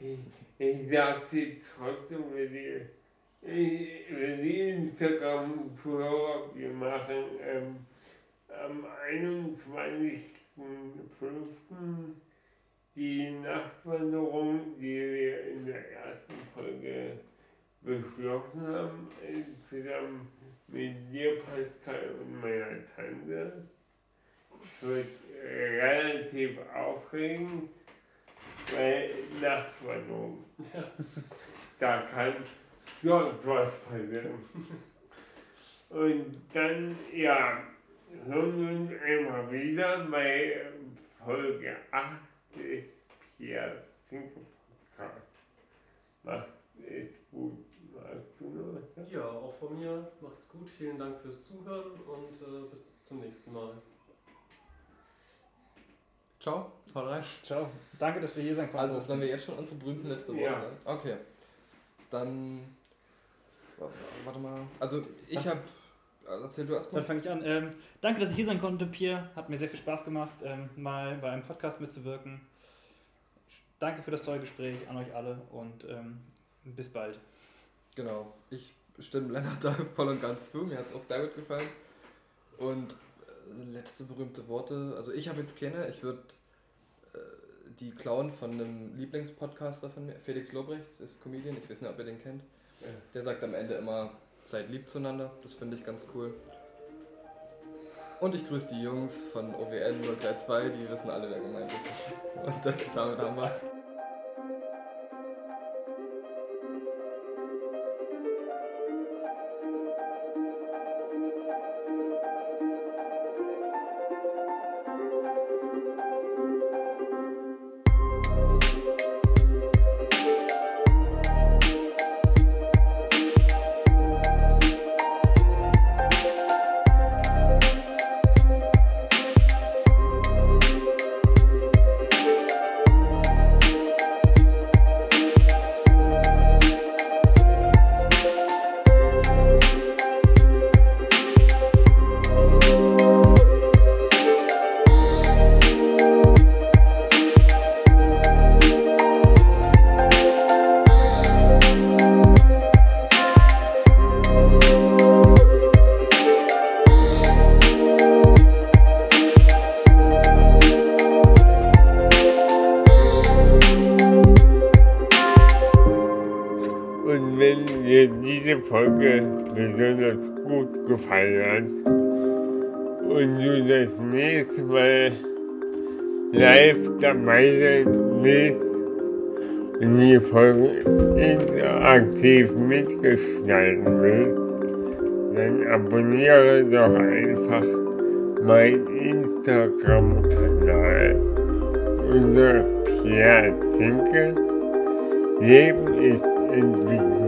Speaker 1: Ich, ich sag's jetzt trotzdem die, ich- für die Instagram-Zuhörer, wir machen ähm, am 21.05. die Nachtwanderung, die wir in der ersten Folge beschlossen haben, zusammen mit dir, Pascal, und meiner Tante. Es wird relativ aufregend, weil Nachtwanderung, da kann sonst was passieren. Und dann, ja, hören wir uns einmal wieder bei Folge 8 des Pierre Zinke Podcast. Macht es gut. Magst du noch was?
Speaker 2: Ja, auch von mir. Macht's gut. Vielen Dank fürs Zuhören und äh, bis zum nächsten Mal.
Speaker 3: Ciao, haut rein.
Speaker 4: Ciao. Danke, dass wir hier sein konnten.
Speaker 3: Also, sollen wir jetzt schon unsere berühmten letzte Worte
Speaker 1: Ja.
Speaker 3: Okay. Dann. Warte mal. Also, ich habe. Erzähl du erstmal.
Speaker 4: Dann fange ich an. Ähm, danke, dass ich hier sein konnte, Pierre. Hat mir sehr viel Spaß gemacht, ähm, mal bei einem Podcast mitzuwirken. Danke für das tolle Gespräch an euch alle und ähm, bis bald.
Speaker 3: Genau. Ich stimme Lennart da voll und ganz zu. Mir hat es auch sehr gut gefallen. Und äh, letzte berühmte Worte. Also, ich habe jetzt keine. Ich würde äh, die klauen von einem Lieblingspodcaster von mir. Felix Lobrecht ist Comedian. Ich weiß nicht, ob ihr den kennt. Der sagt am Ende immer, seid lieb zueinander. Das finde ich ganz cool. Und ich grüße die Jungs von OWN 032, die wissen alle, wer gemeint ist. Und das, damit haben wir's.
Speaker 1: Gefallen hat und du das nächste Mal live dabei sein willst und die Folge interaktiv mitgestalten willst, dann abonniere doch einfach meinen Instagram-Kanal unter Pierre Zinke. Leben ist Entwicklung.